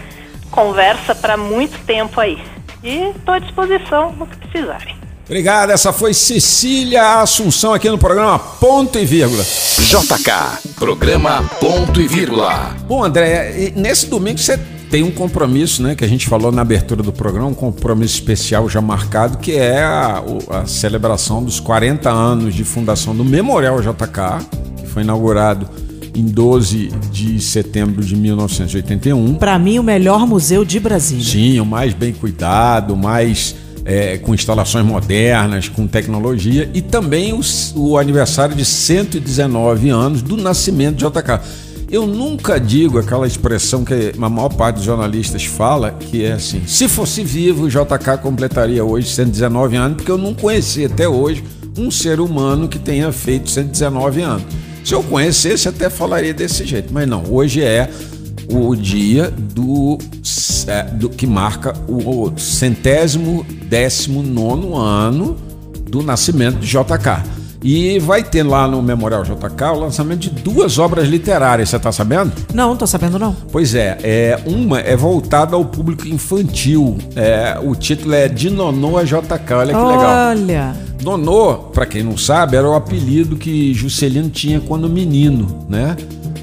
Speaker 5: conversa para muito tempo aí. E estou à disposição no que precisarem.
Speaker 2: Obrigado, essa foi Cecília Assunção aqui no programa Ponto e Vírgula.
Speaker 1: JK, programa Ponto e Vírgula.
Speaker 2: Bom, André, nesse domingo você tem um compromisso, né, que a gente falou na abertura do programa, um compromisso especial já marcado, que é a, a celebração dos 40 anos de fundação do Memorial JK, que foi inaugurado em 12 de setembro de 1981.
Speaker 3: Para mim, o melhor museu de Brasília.
Speaker 2: Sim, o mais bem cuidado, mais é, com instalações modernas, com tecnologia, e também o, aniversário de 119 anos do nascimento de JK. Eu nunca digo aquela expressão que a maior parte dos jornalistas fala, que é assim: se fosse vivo, o JK completaria hoje 119 anos, porque eu não conheci até hoje um ser humano que tenha feito 119 anos. Se eu conhecesse, até falaria desse jeito, mas não, hoje é o dia do, é, do que marca o centésimo décimo nono ano do nascimento de JK. E vai ter lá no Memorial JK o lançamento de duas obras literárias, você está sabendo?
Speaker 3: Não, tô sabendo não.
Speaker 2: Pois é, é uma é voltada ao público infantil. É, o título é De Nonô a JK, olha que legal.
Speaker 3: Olha.
Speaker 2: Nonô, para quem não sabe, era o apelido que Juscelino tinha quando menino, né?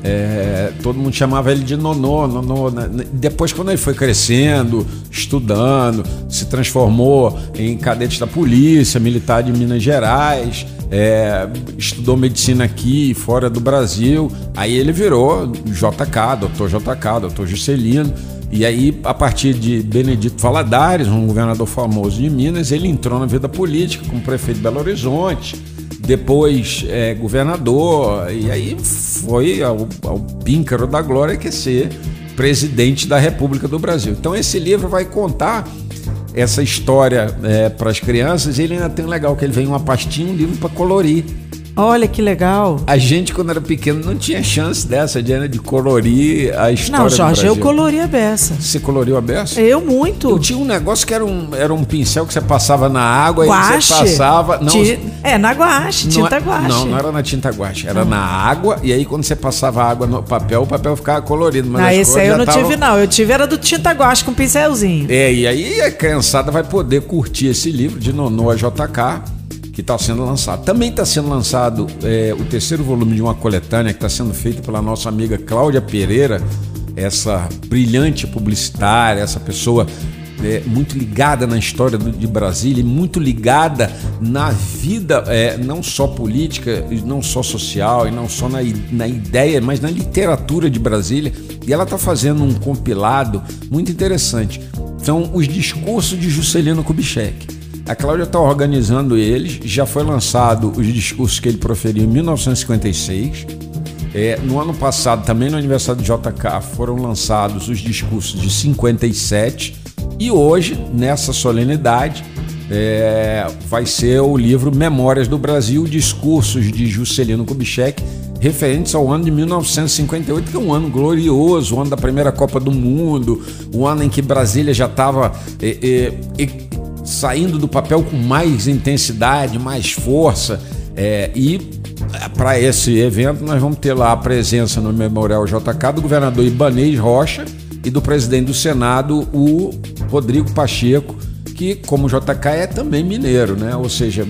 Speaker 2: É, todo mundo chamava ele de Nonô, Nonô. Né? Depois, quando ele foi crescendo, estudando, se transformou em cadete da polícia, militar de Minas Gerais, é, estudou medicina aqui fora do Brasil. Aí ele virou JK, doutor JK, doutor Juscelino. E aí, a partir de Benedito Valadares, um governador famoso de Minas, ele entrou na vida política como prefeito de Belo Horizonte depois é, governador, e aí foi ao, ao píncaro da glória que é ser presidente da República do Brasil. Então esse livro vai contar essa história é, para as crianças ele ainda tem legal que ele vem uma pastinha, um livro para colorir.
Speaker 3: Olha que legal.
Speaker 2: A gente, quando era pequeno, não tinha chance dessa, Diana, de colorir a história.
Speaker 3: Não, Jorge, eu colori a beça.
Speaker 2: Você coloriu a beça?
Speaker 3: Eu muito.
Speaker 2: Eu tinha um negócio que era um, era um pincel que você passava na água guache. e você passava.
Speaker 3: Não, É, na guache, tinta
Speaker 2: não,
Speaker 3: guache.
Speaker 2: Não, não era na tinta guache, era na água, e aí quando você passava água no papel, o papel ficava colorido. Mas
Speaker 3: ah, esse aí eu não tavam... tive, não. Eu tive era do tinta guache com pincelzinho.
Speaker 2: É, e aí a criançada vai poder curtir esse livro de Nonoa JK que está sendo lançado. Também está sendo lançado é, o terceiro volume de uma coletânea que está sendo feita pela nossa amiga Cláudia Pereira, essa brilhante publicitária, essa pessoa é, muito ligada na história do, de Brasília e muito ligada na vida, é, não só política, não só social e não só na, na ideia, mas na literatura de Brasília. E ela está fazendo um compilado muito interessante. São os discursos de Juscelino Kubitschek. A Cláudia está organizando eles, já foi lançado os discursos que ele proferiu em 1956. É, no ano passado, também no aniversário do JK, foram lançados os discursos de 57. E hoje, nessa solenidade, é, vai ser o livro Memórias do Brasil, Discursos de Juscelino Kubitschek, referentes ao ano de 1958, que é um ano glorioso, o ano da primeira Copa do Mundo, o ano em que Brasília já estava é, é, saindo do papel com mais intensidade, mais força. É, e para esse evento nós vamos ter lá a presença no Memorial JK do governador Ibanez Rocha e do presidente do Senado, o Rodrigo Pacheco, que, como JK, é também mineiro, né? Ou seja,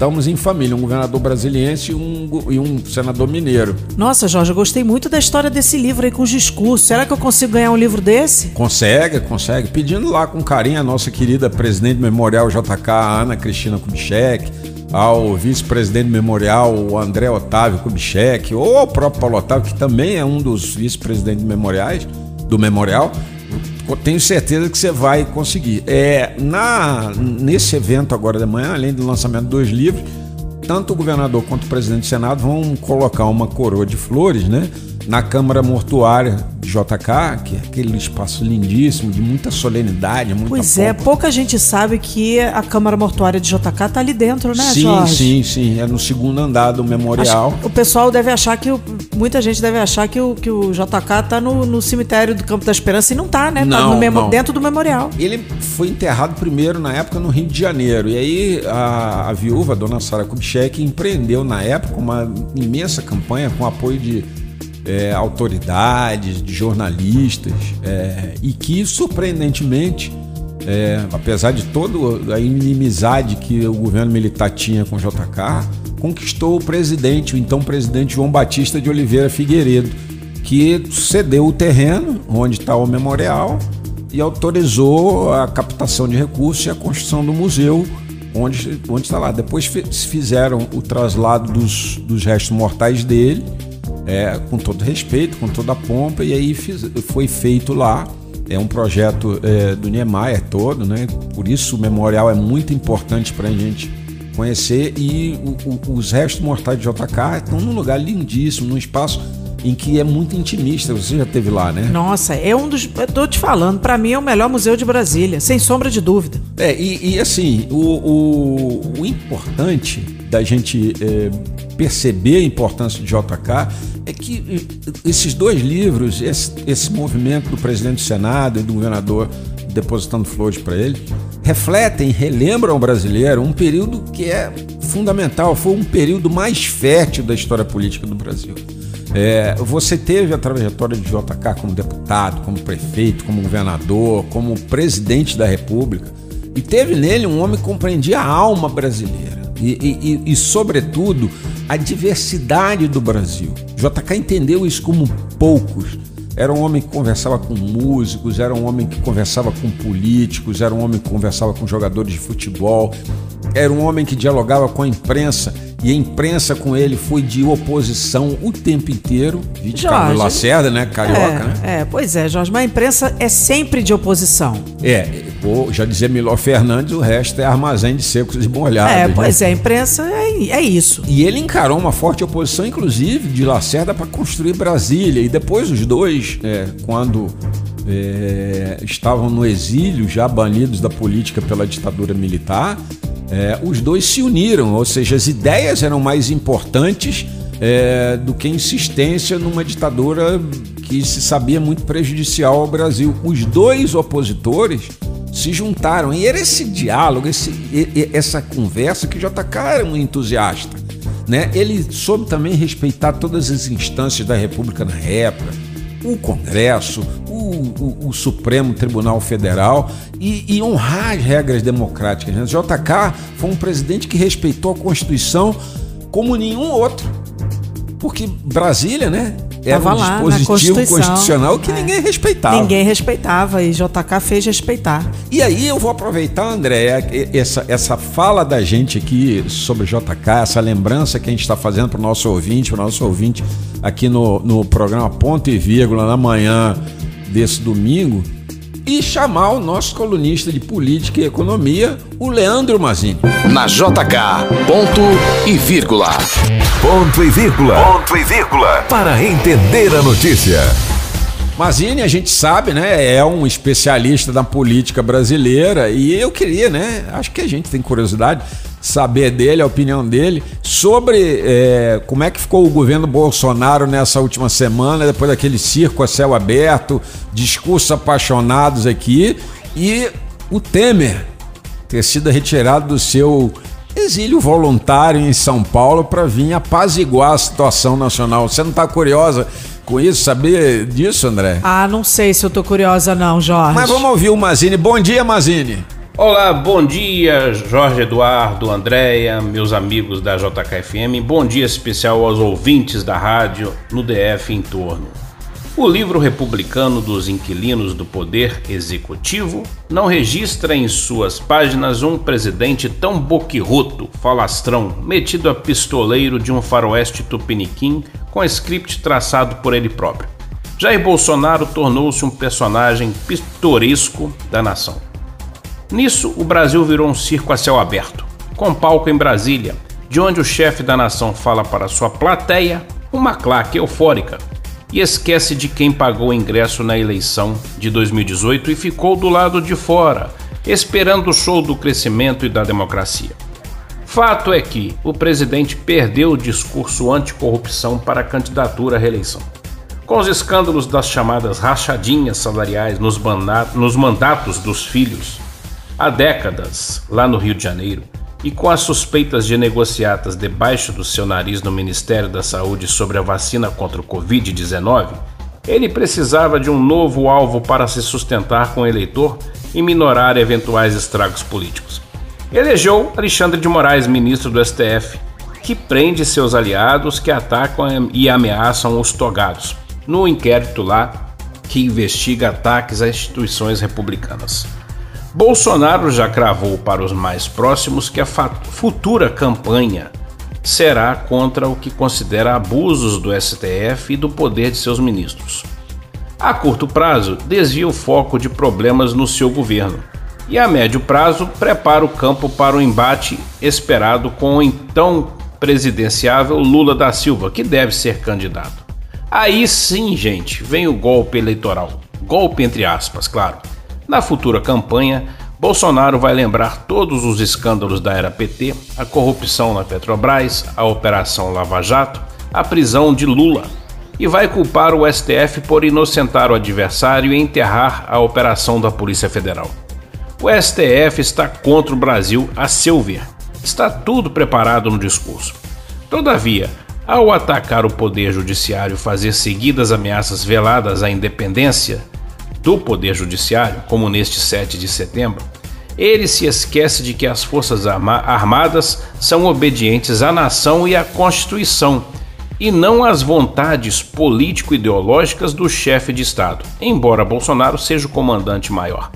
Speaker 2: estamos em família, um governador brasiliense e um, e um senador mineiro.
Speaker 3: Nossa, Jorge, eu gostei muito da história desse livro aí com os discursos. Será que eu consigo ganhar um livro desse?
Speaker 2: Consegue, consegue. Pedindo lá com carinho a nossa querida presidente do Memorial JK, Ana Cristina Kubitschek, ao vice-presidente do Memorial, o André Otávio Kubitschek, ou ao próprio Paulo Otávio, que também é um dos vice-presidentes memoriais do Memorial tenho certeza que você vai conseguir. É, na, nesse evento agora de manhã, além do lançamento dos livros, tanto o governador quanto o presidente do Senado vão colocar uma coroa de flores, né? Na Câmara Mortuária JK, que é aquele espaço lindíssimo, de muita solenidade, muita
Speaker 3: Pois é,
Speaker 2: pompa.
Speaker 3: pouca gente sabe que a Câmara Mortuária de JK tá ali dentro, né,
Speaker 2: sim,
Speaker 3: Jorge?
Speaker 2: Sim, sim, é no segundo andar do memorial.
Speaker 3: Acho, o pessoal deve achar que. O, muita gente deve achar que o, que o JK tá no, no cemitério do Campo da Esperança e não tá, né? Tá
Speaker 2: Não,
Speaker 3: no memo-
Speaker 2: não.
Speaker 3: dentro do memorial.
Speaker 2: Ele foi enterrado primeiro na época no Rio de Janeiro. E aí a, a viúva, a dona Sara Kubitschek, empreendeu na época uma imensa campanha com apoio de é, autoridades, de jornalistas, é, e que surpreendentemente, é, apesar de toda a inimizade que o governo militar tinha com o JK, conquistou o presidente, o então presidente João Batista de Oliveira Figueiredo, que cedeu o terreno onde está o memorial e autorizou a captação de recursos e a construção do museu onde está lá. Depois fi- fizeram o traslado dos, dos restos mortais dele, é, com todo respeito, com toda a pompa, e aí fiz- foi feito lá. É um projeto é, do Niemeyer todo, né? Por isso o memorial é muito importante para a gente conhecer. E o- o- os restos mortais de JK estão num lugar lindíssimo, num espaço em que é muito intimista. Você já esteve lá, né?
Speaker 3: Nossa, é um dos. Eu tô te falando, pra mim é o melhor museu de Brasília, sem sombra de dúvida.
Speaker 2: É, e, e, assim, o, o, o importante da gente é, perceber a importância de JK é que eh, esses dois livros, esse, esse movimento do presidente do Senado e do governador depositando flores para ele, refletem, relembram ao brasileiro um período que é fundamental, foi um período mais fértil da história política do Brasil. É, você teve a trajetória de JK como deputado, como prefeito, como governador, como presidente da República, e teve nele um homem que compreendia a alma brasileira e, e- e- sobretudo, a diversidade do Brasil. JK entendeu isso como poucos. Era um homem que conversava com músicos, era um homem que conversava com políticos, era um homem que conversava com jogadores de futebol, era um homem que dialogava com a imprensa e a imprensa com ele foi de oposição o tempo inteiro.
Speaker 3: Jorge.
Speaker 2: Carlos Lacerda, né? Carioca,
Speaker 3: é,
Speaker 2: né?
Speaker 3: é, pois é, Jorge, mas a imprensa é sempre de oposição.
Speaker 2: É, vou já dizia Miló Fernandes, o resto é armazém de secos e molhados.
Speaker 3: é,
Speaker 2: né?
Speaker 3: pois é, a imprensa é, é isso.
Speaker 2: E ele encarou uma forte oposição, inclusive, de Lacerda para construir Brasília. E depois os dois, é, quando é, estavam no exílio, já banidos da política pela ditadura militar, é, os dois se uniram, ou seja, as ideias eram mais importantes é, do que a insistência numa ditadura que se sabia muito prejudicial ao Brasil. Os dois opositores se juntaram e era esse diálogo, esse, essa conversa que JK era um entusiasta. Né? Ele soube também respeitar todas as instâncias da República na época, o Congresso, o, o- o Supremo Tribunal Federal e, e honrar as regras democráticas. Né? JK foi um presidente que respeitou a Constituição como nenhum outro. Porque Brasília, né? Era
Speaker 3: Tava
Speaker 2: um
Speaker 3: lá,
Speaker 2: dispositivo constitucional que
Speaker 3: É.
Speaker 2: ninguém respeitava.
Speaker 3: Ninguém respeitava e JK fez respeitar.
Speaker 2: E aí eu vou aproveitar, André, essa, essa fala da gente aqui sobre JK, essa lembrança que a gente está fazendo para o nosso ouvinte, para o nosso ouvinte aqui no, no programa Ponto e Vírgula, na manhã desse domingo, e chamar o nosso colunista de política e economia, o Leandro Mazini.
Speaker 1: Na JK, ponto e vírgula.
Speaker 4: Ponto e vírgula. Ponto e vírgula. Para entender a notícia.
Speaker 2: Mazini, a gente sabe, né? É um especialista da política brasileira e eu queria, né? Acho que a gente tem curiosidade saber dele, a opinião dele, sobre é, como é que ficou o governo Bolsonaro nessa última semana, depois daquele circo a céu aberto, discursos apaixonados aqui, e o Temer ter sido retirado do seu exílio voluntário em São Paulo para vir apaziguar a situação nacional. Você não está curiosa com isso, saber disso, André?
Speaker 3: Ah, não sei se eu tô curiosa não, Jorge.
Speaker 2: Mas vamos ouvir o Mazini. Bom dia, Mazini.
Speaker 6: Olá, bom dia, Jorge Eduardo, Andréia, meus amigos da JKFM. Bom dia especial aos ouvintes da rádio no DF em torno. O livro republicano dos inquilinos do poder executivo não registra em suas páginas um presidente tão boquirroto, falastrão, metido a pistoleiro de um faroeste tupiniquim com script traçado por ele próprio. Jair Bolsonaro tornou-se um personagem pitoresco da nação. Nisso, o Brasil virou um circo a céu aberto, com palco em Brasília, de onde o chefe da nação fala para sua plateia, uma claque eufórica, e esquece de quem pagou o ingresso na eleição de 2018 e ficou do lado de fora, esperando o show do crescimento e da democracia. Fato é que o presidente perdeu o discurso anticorrupção para a candidatura à reeleição. Com os escândalos das chamadas rachadinhas salariais nos, mandatos dos filhos, há décadas, lá no Rio de Janeiro, e com as suspeitas de negociatas debaixo do seu nariz no Ministério da Saúde sobre a vacina contra o Covid-19, ele precisava de um novo alvo para se sustentar com o eleitor e minorar eventuais estragos políticos. Elegeu Alexandre de Moraes, ministro do STF, que prende seus aliados que atacam e ameaçam os togados, no inquérito lá que investiga ataques a instituições republicanas. Bolsonaro já cravou para os mais próximos que a futura campanha será contra o que considera abusos do STF e do poder de seus ministros. A curto prazo, desvia o foco de problemas no seu governo e a médio prazo prepara o campo para o embate esperado com o então presidenciável Lula da Silva, que deve ser candidato. Aí sim, gente, vem o golpe eleitoral. Golpe entre aspas, claro. Na futura campanha, Bolsonaro vai lembrar todos os escândalos da era PT, a corrupção na Petrobras, a Operação Lava Jato, a prisão de Lula e vai culpar o STF por inocentar o adversário e enterrar a operação da Polícia Federal. O STF está contra o Brasil, a seu ver. Está tudo preparado no discurso. Todavia, ao atacar o Poder Judiciário e fazer seguidas ameaças veladas à independência, do Poder Judiciário, como neste 7 de setembro, ele se esquece de que as Forças Armadas são obedientes à nação e à Constituição, e não às vontades político-ideológicas do chefe de Estado, embora Bolsonaro seja o comandante maior.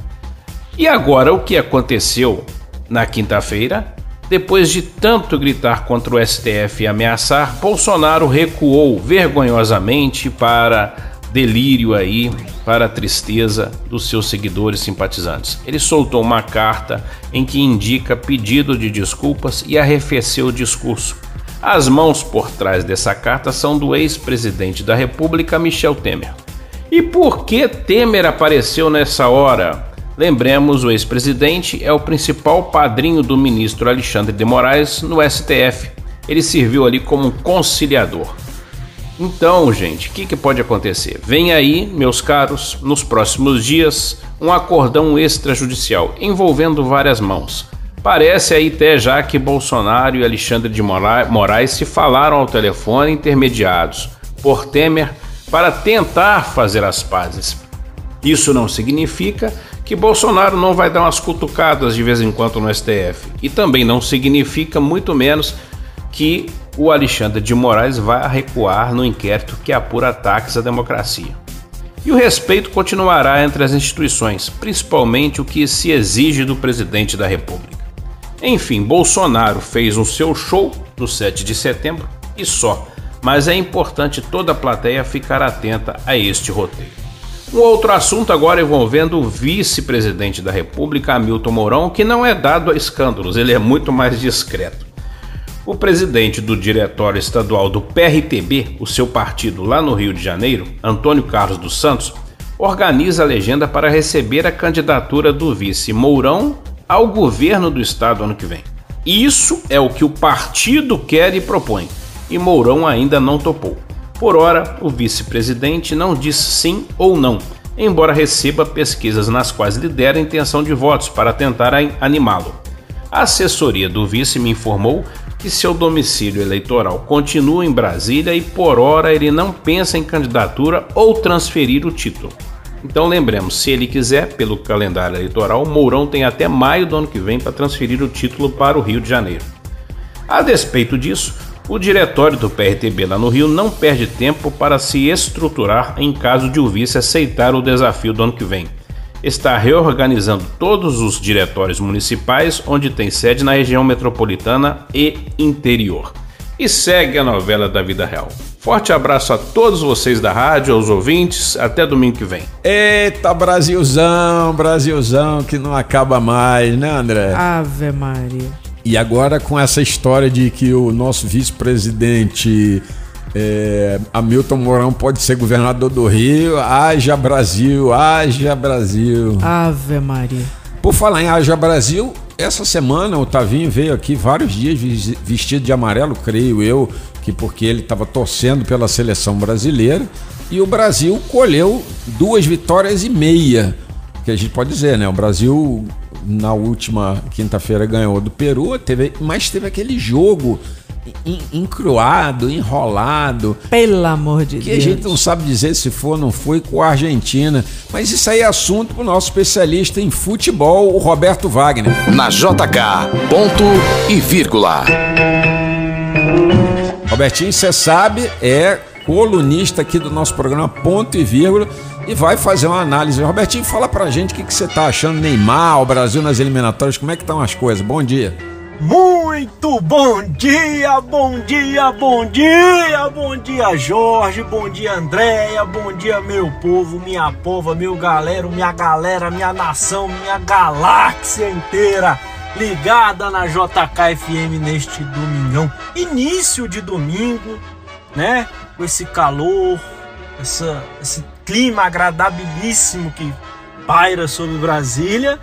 Speaker 6: E agora, o que aconteceu na quinta-feira? Depois de tanto gritar contra o STF e ameaçar, Bolsonaro recuou vergonhosamente para delírio aí para a tristeza dos seus seguidores simpatizantes. Ele soltou uma carta em que indica pedido de desculpas e arrefeceu o discurso. As mãos por trás dessa carta são do ex-presidente da República, Michel Temer. E por que Temer apareceu nessa hora? Lembremos, o ex-presidente é o principal padrinho do ministro Alexandre de Moraes no STF. Ele serviu ali como um conciliador. Então, gente, o que, que pode acontecer? Vem aí, meus caros, nos próximos dias, um acordão extrajudicial envolvendo várias mãos. Parece aí até já que Bolsonaro e Alexandre de Moraes se falaram ao telefone intermediados por Temer para tentar fazer as pazes. Isso não significa que Bolsonaro não vai dar umas cutucadas de vez em quando no STF. E também não significa, muito menos, que o Alexandre de Moraes vai recuar no inquérito que apura ataques à democracia. E o respeito continuará entre as instituições, principalmente o que se exige do presidente da República. Enfim, Bolsonaro fez o seu show no 7 de setembro e só, mas é importante toda a plateia ficar atenta a este roteiro. Um outro assunto agora envolvendo o vice-presidente da República, Hamilton Mourão, que não é dado a escândalos, ele é muito mais discreto. O presidente do Diretório Estadual do PRTB, o seu partido lá no Rio de Janeiro, Antônio Carlos dos Santos, organiza a legenda para receber a candidatura do vice Mourão ao governo do estado ano que vem. Isso é o que o partido quer e propõe, e Mourão ainda não topou. Por ora, o vice-presidente não disse sim ou não, embora receba pesquisas nas quais lidera a intenção de votos para tentar animá-lo. A assessoria do vice me informou que seu domicílio eleitoral continua em Brasília e por hora ele não pensa em candidatura ou transferir o título. Então lembremos, se ele quiser, pelo calendário eleitoral, Mourão tem até maio do ano que vem para transferir o título para o Rio de Janeiro. A despeito disso, o diretório do PRTB lá no Rio não perde tempo para se estruturar em caso de o vice aceitar o desafio do ano que vem. Está reorganizando todos os diretórios municipais onde tem sede na região metropolitana e interior. E segue a novela da vida real. Forte abraço a todos vocês da rádio, aos ouvintes. Até domingo que vem.
Speaker 2: Eita, Brasilzão, Brasilzão que não acaba mais, né, André?
Speaker 3: Ave Maria.
Speaker 2: E agora com essa história de que o nosso vice-presidente é, Hamilton Mourão pode ser governador do Rio, haja Brasil, haja Brasil.
Speaker 3: Ave Maria.
Speaker 2: Por falar em haja Brasil, essa semana o Tavinho veio aqui vários dias vestido de amarelo, creio eu, que porque ele estava torcendo pela seleção brasileira e o Brasil colheu duas vitórias e meia, que a gente pode dizer, né? O Brasil na última quinta-feira ganhou do Peru, teve, mas teve aquele jogo encruado, enrolado.
Speaker 3: Pelo amor de
Speaker 2: que
Speaker 3: Deus.
Speaker 2: Que a gente não sabe dizer se foi ou não foi com a Argentina. Mas isso aí é assunto para o nosso especialista em futebol, o Roberto Wagner.
Speaker 1: Na JK, ponto e vírgula.
Speaker 2: Robertinho, você sabe, é colunista aqui do nosso programa Ponto e Vírgula e vai fazer uma análise. Robertinho, fala pra gente o que, que você tá achando Neymar, o Brasil nas eliminatórias, como é que estão as coisas? Bom dia.
Speaker 7: Muito bom dia, bom dia, bom dia, bom dia Jorge, bom dia Andréia, bom dia meu povo, minha pova, meu galera, minha galera, minha nação, minha galáxia inteira ligada na JKFM neste domingão, início de domingo, né? Com esse calor, essa, esse clima agradabilíssimo que paira sobre Brasília,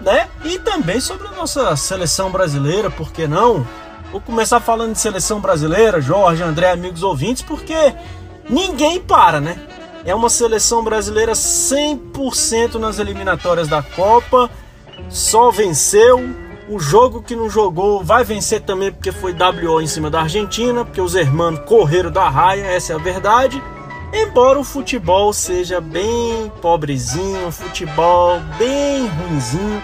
Speaker 7: né? E também sobre a nossa seleção brasileira, por que não? Vou começar falando de seleção brasileira, Jorge, André, amigos ouvintes, porque ninguém para, né? É uma seleção brasileira 100% nas eliminatórias da Copa, só venceu. O jogo que não jogou vai vencer também porque foi WO em cima da Argentina, porque os hermanos correram da raia, essa é a verdade. Embora o futebol seja bem pobrezinho, um futebol bem ruinzinho,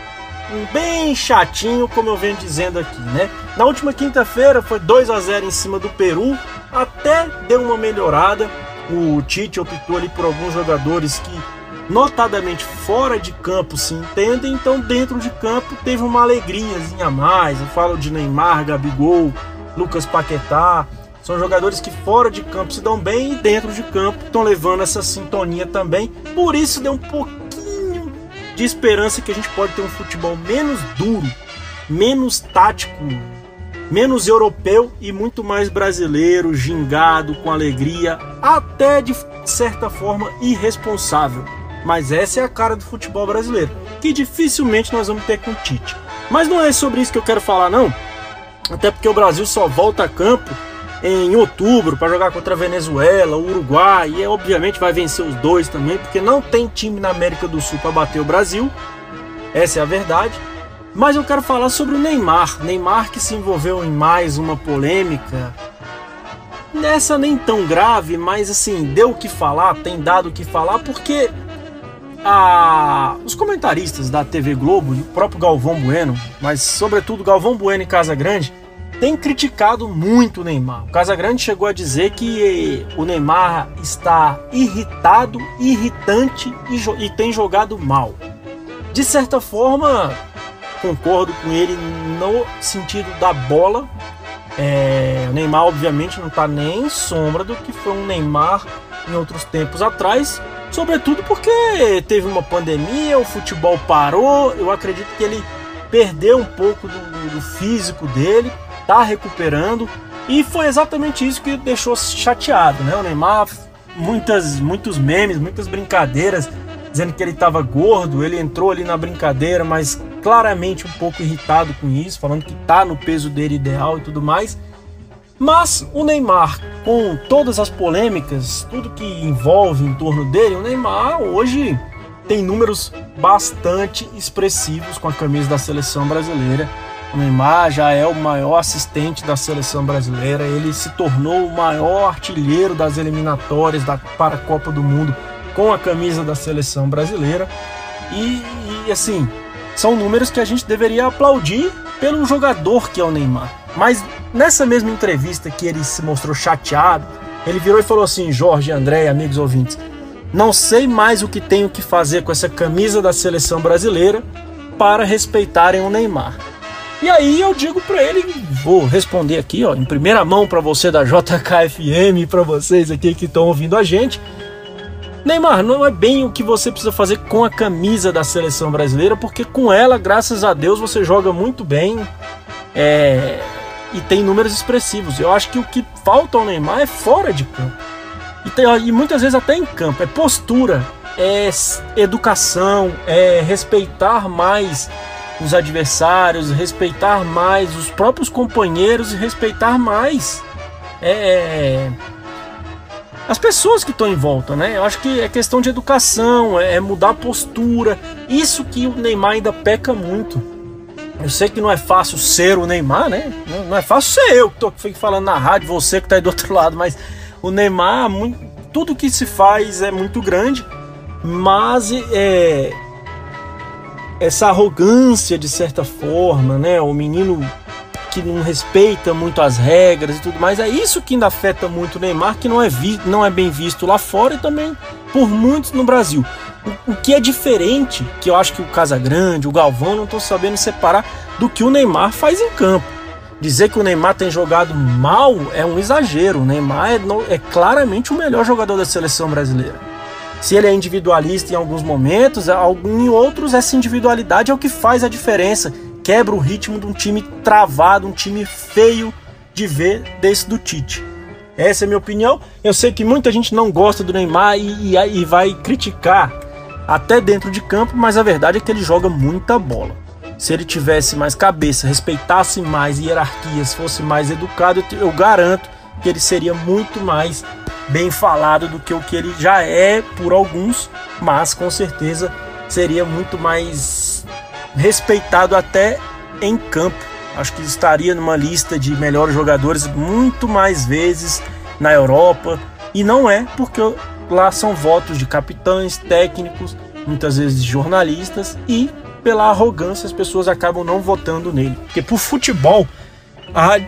Speaker 7: bem chatinho, como eu venho dizendo aqui, né? Na última quinta-feira foi 2 a 0 em cima do Peru, até deu uma melhorada. O Tite optou ali por alguns jogadores que notadamente fora de campo se entendem, então dentro de campo teve uma alegriazinha a mais. Eu falo de Neymar, Gabigol, Lucas Paquetá, são jogadores que fora de campo se dão bem e dentro de campo estão levando essa sintonia também. Por isso deu um pouquinho de esperança que a gente pode ter um futebol menos duro, menos tático, menos europeu e muito mais brasileiro, gingado, com alegria, até de certa forma irresponsável. Mas essa é a cara do futebol brasileiro, que dificilmente nós vamos ter com o Tite. Mas não é sobre isso que eu quero falar não. Até porque o Brasil só volta a campo em outubro para jogar contra a Venezuela, o Uruguai, e obviamente vai vencer os dois também, porque não tem time na América do Sul para bater o Brasil. Essa é a verdade. Mas eu quero falar sobre o Neymar. Neymar que se envolveu em mais uma polêmica. Nessa nem tão grave, mas assim, deu o que falar, tem dado o que falar, porque a... os comentaristas da TV Globo, o próprio Galvão Bueno, mas sobretudo Galvão Bueno e Casa Grande, tem criticado muito o Neymar. O Casagrande chegou a dizer que o Neymar está irritado, irritante e, e tem jogado mal. De certa forma, concordo com ele no sentido da bola. É, o Neymar, obviamente, não está nem em sombra do que foi um Neymar em outros tempos atrás, sobretudo porque teve uma pandemia, o futebol parou. Eu acredito que ele perdeu um pouco do, do físico dele tá recuperando. E foi exatamente isso que deixou chateado, né? O Neymar, muitas, muitos memes, muitas brincadeiras dizendo que ele estava gordo, ele entrou ali na brincadeira, mas claramente um pouco irritado com isso, falando que tá no peso dele ideal e tudo mais. Mas o Neymar, com todas as polêmicas, tudo que envolve em torno dele, o Neymar hoje tem números bastante expressivos com a camisa da seleção brasileira. O Neymar já é o maior assistente da seleção brasileira, ele se tornou o maior artilheiro das eliminatórias da, para a Copa do Mundo com a camisa da seleção brasileira. E, e assim, são números que a gente deveria aplaudir pelo jogador que é o Neymar. Mas nessa mesma entrevista que ele se mostrou chateado, ele virou e falou assim: Jorge, André, amigos ouvintes, não sei mais o que tenho que fazer com essa camisa da seleção brasileira para respeitarem o Neymar. E aí eu digo para ele, vou responder aqui, ó, em primeira mão para você da JKFM, para vocês aqui que estão ouvindo a gente. Neymar, não é bem o que você precisa fazer com a camisa da seleção brasileira, porque com ela, graças a Deus, você joga muito bem é, e tem números expressivos. Eu acho que o que falta ao Neymar é fora de campo. E, tem, e muitas vezes até em campo. É postura, é educação, é respeitar mais os adversários, respeitar mais os próprios companheiros e respeitar mais é, é as pessoas que estão em volta, né? Eu acho que é questão de educação, é, é mudar a postura. Isso que o Neymar ainda peca muito. Eu sei que não é fácil ser o Neymar, né? Não é fácil ser eu que tô falando na rádio, você que tá aí do outro lado, mas o Neymar, tudo que se faz é muito grande, mas é, essa arrogância de certa forma, né? O menino que não respeita muito as regras e tudo mais, é isso que ainda afeta muito o Neymar, que não é, vi, não é bem visto lá fora e também por muitos no Brasil. O, o que é diferente, que eu acho que o Casagrande, o Galvão não estão sabendo separar do que o Neymar faz em campo. Dizer que o Neymar tem jogado mal é um exagero. O Neymar é, é claramente o melhor jogador da seleção brasileira. Se ele é individualista em alguns momentos, em outros essa individualidade é o que faz a diferença. Quebra o ritmo de um time travado, um time feio de ver desse do Tite. Essa é a minha opinião. Eu sei que muita gente não gosta do Neymar e, e, e vai criticar até dentro de campo, mas a verdade é que ele joga muita bola. Se ele tivesse mais cabeça, respeitasse mais hierarquias, fosse mais educado, eu garanto que ele seria muito mais bem falado do que o que ele já é por alguns, mas com certeza seria muito mais respeitado até em campo. Acho que estaria numa lista de melhores jogadores muito mais vezes na Europa e não é porque lá são votos de capitães, técnicos, muitas vezes jornalistas e pela arrogância as pessoas acabam não votando nele. Porque por futebol a,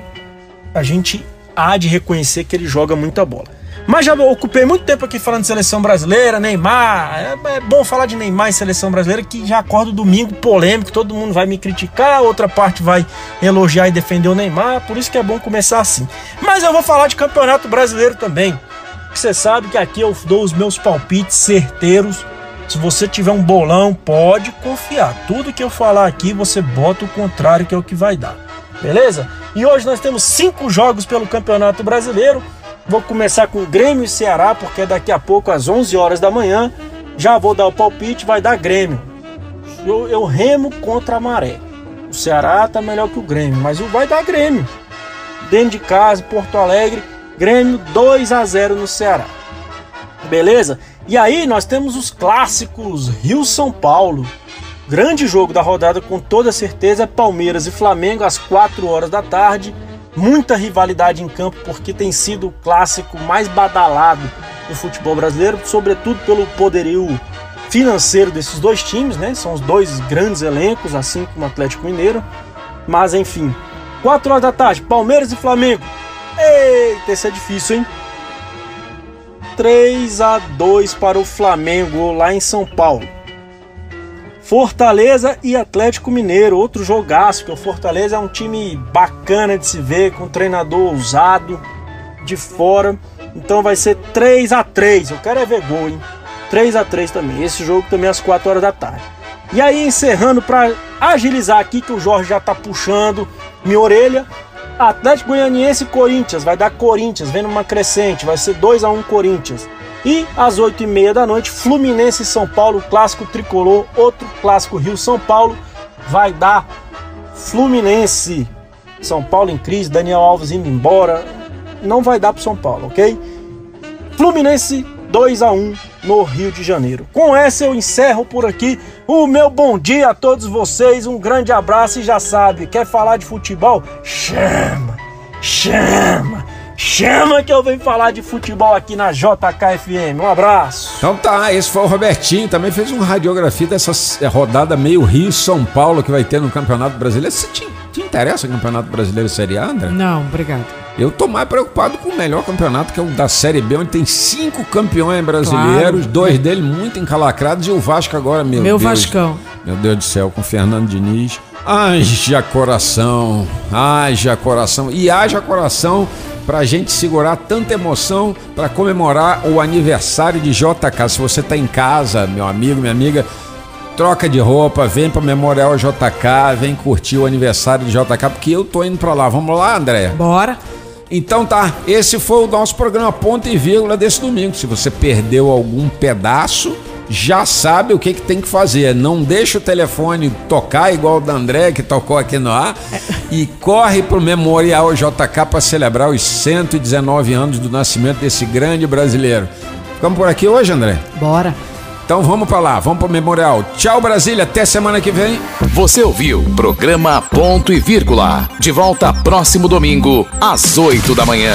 Speaker 7: a gente há de reconhecer que ele joga muita bola. Mas já ocupei muito tempo aqui falando de seleção brasileira, Neymar. É, é, bom falar de Neymar e seleção brasileira, que já acordo domingo polêmico, todo mundo vai me criticar, outra parte vai elogiar e defender o Neymar, por isso que é bom começar assim. Mas eu vou falar de campeonato brasileiro também. Você sabe que aqui eu dou os meus palpites certeiros. Se você tiver um bolão, pode confiar. Tudo que eu falar aqui, você bota o contrário, que é o que vai dar. Beleza? E hoje nós temos cinco jogos pelo Campeonato Brasileiro. Vou começar com Grêmio e Ceará, porque daqui a pouco, às 11 horas da manhã, já vou dar o palpite, vai dar Grêmio. Eu, eu remo contra a maré. O Ceará tá melhor que o Grêmio, mas vai dar Grêmio. Dentro de casa, Porto Alegre, Grêmio 2 a 0 no Ceará. Beleza? E aí nós temos os clássicos Rio-São Paulo. Grande jogo da rodada com toda certeza Palmeiras e Flamengo às 4 horas da tarde muita rivalidade em campo, porque tem sido o clássico mais badalado do futebol brasileiro, sobretudo pelo poderio financeiro desses dois times, né? São os dois grandes elencos, assim como o Atlético Mineiro. Mas enfim, 4 horas da tarde, Palmeiras e Flamengo. Eita, esse é difícil, hein? 3 a 2 para o Flamengo lá em São Paulo. Fortaleza e Atlético Mineiro, outro jogaço, porque o Fortaleza é um time bacana de se ver, com um treinador ousado de fora. Então vai ser 3 a 3 Eu quero é ver gol, hein? 3 a 3 também. Esse jogo também às 4 horas da tarde. E aí, encerrando para agilizar aqui, que o Jorge já tá puxando minha orelha. Atlético Goianiense e Corinthians. Vai dar Corinthians, vendo uma crescente. Vai ser 2 a 1 Corinthians. E às 8h30 da noite, Fluminense e São Paulo, clássico tricolor, outro clássico Rio-São Paulo, vai dar Fluminense. São Paulo em crise, Daniel Alves indo embora. Não vai dar pro São Paulo, ok? Fluminense 2 a 1 no Rio de Janeiro. Com essa eu encerro por aqui o meu bom dia a todos vocês. Um grande abraço e já sabe, quer falar de futebol? Chama, chama, chama que eu venho falar de futebol aqui na JKFM. Um abraço.
Speaker 2: Então tá, esse foi o Robertinho, também fez uma radiografia dessa rodada meio Rio-São Paulo que vai ter no Campeonato Brasileiro. Você te, te interessa o Campeonato Brasileiro Série A, André?
Speaker 3: Não, obrigado.
Speaker 2: Eu tô mais preocupado com o melhor campeonato, que é o da Série B, onde tem cinco campeões brasileiros, claro. dois deles muito encalacrados, e o Vasco agora, meu,
Speaker 3: meu Deus. Meu Vascão.
Speaker 2: Meu Deus do céu, com Fernando Diniz. Haja coração, haja coração. E haja coração pra gente segurar tanta emoção para comemorar o aniversário de JK. Se você tá em casa, meu amigo, minha amiga, troca de roupa, vem pro Memorial JK, vem curtir o aniversário de JK, porque eu tô indo pra lá. Vamos lá, André?
Speaker 3: Bora.
Speaker 2: Então tá, esse foi o nosso programa Ponto e Vírgula desse domingo. Se você perdeu algum pedaço, já sabe o que, que tem que fazer. Não deixa o telefone tocar igual o da André que tocou aqui no ar e corre pro Memorial JK para celebrar os 119 anos do nascimento desse grande brasileiro. Ficamos por aqui hoje, André?
Speaker 3: Bora.
Speaker 2: Então vamos para lá, vamos para o Memorial. Tchau, Brasília, até semana que vem.
Speaker 1: Você ouviu programa Ponto e Vírgula. De volta próximo domingo, às 8 da manhã.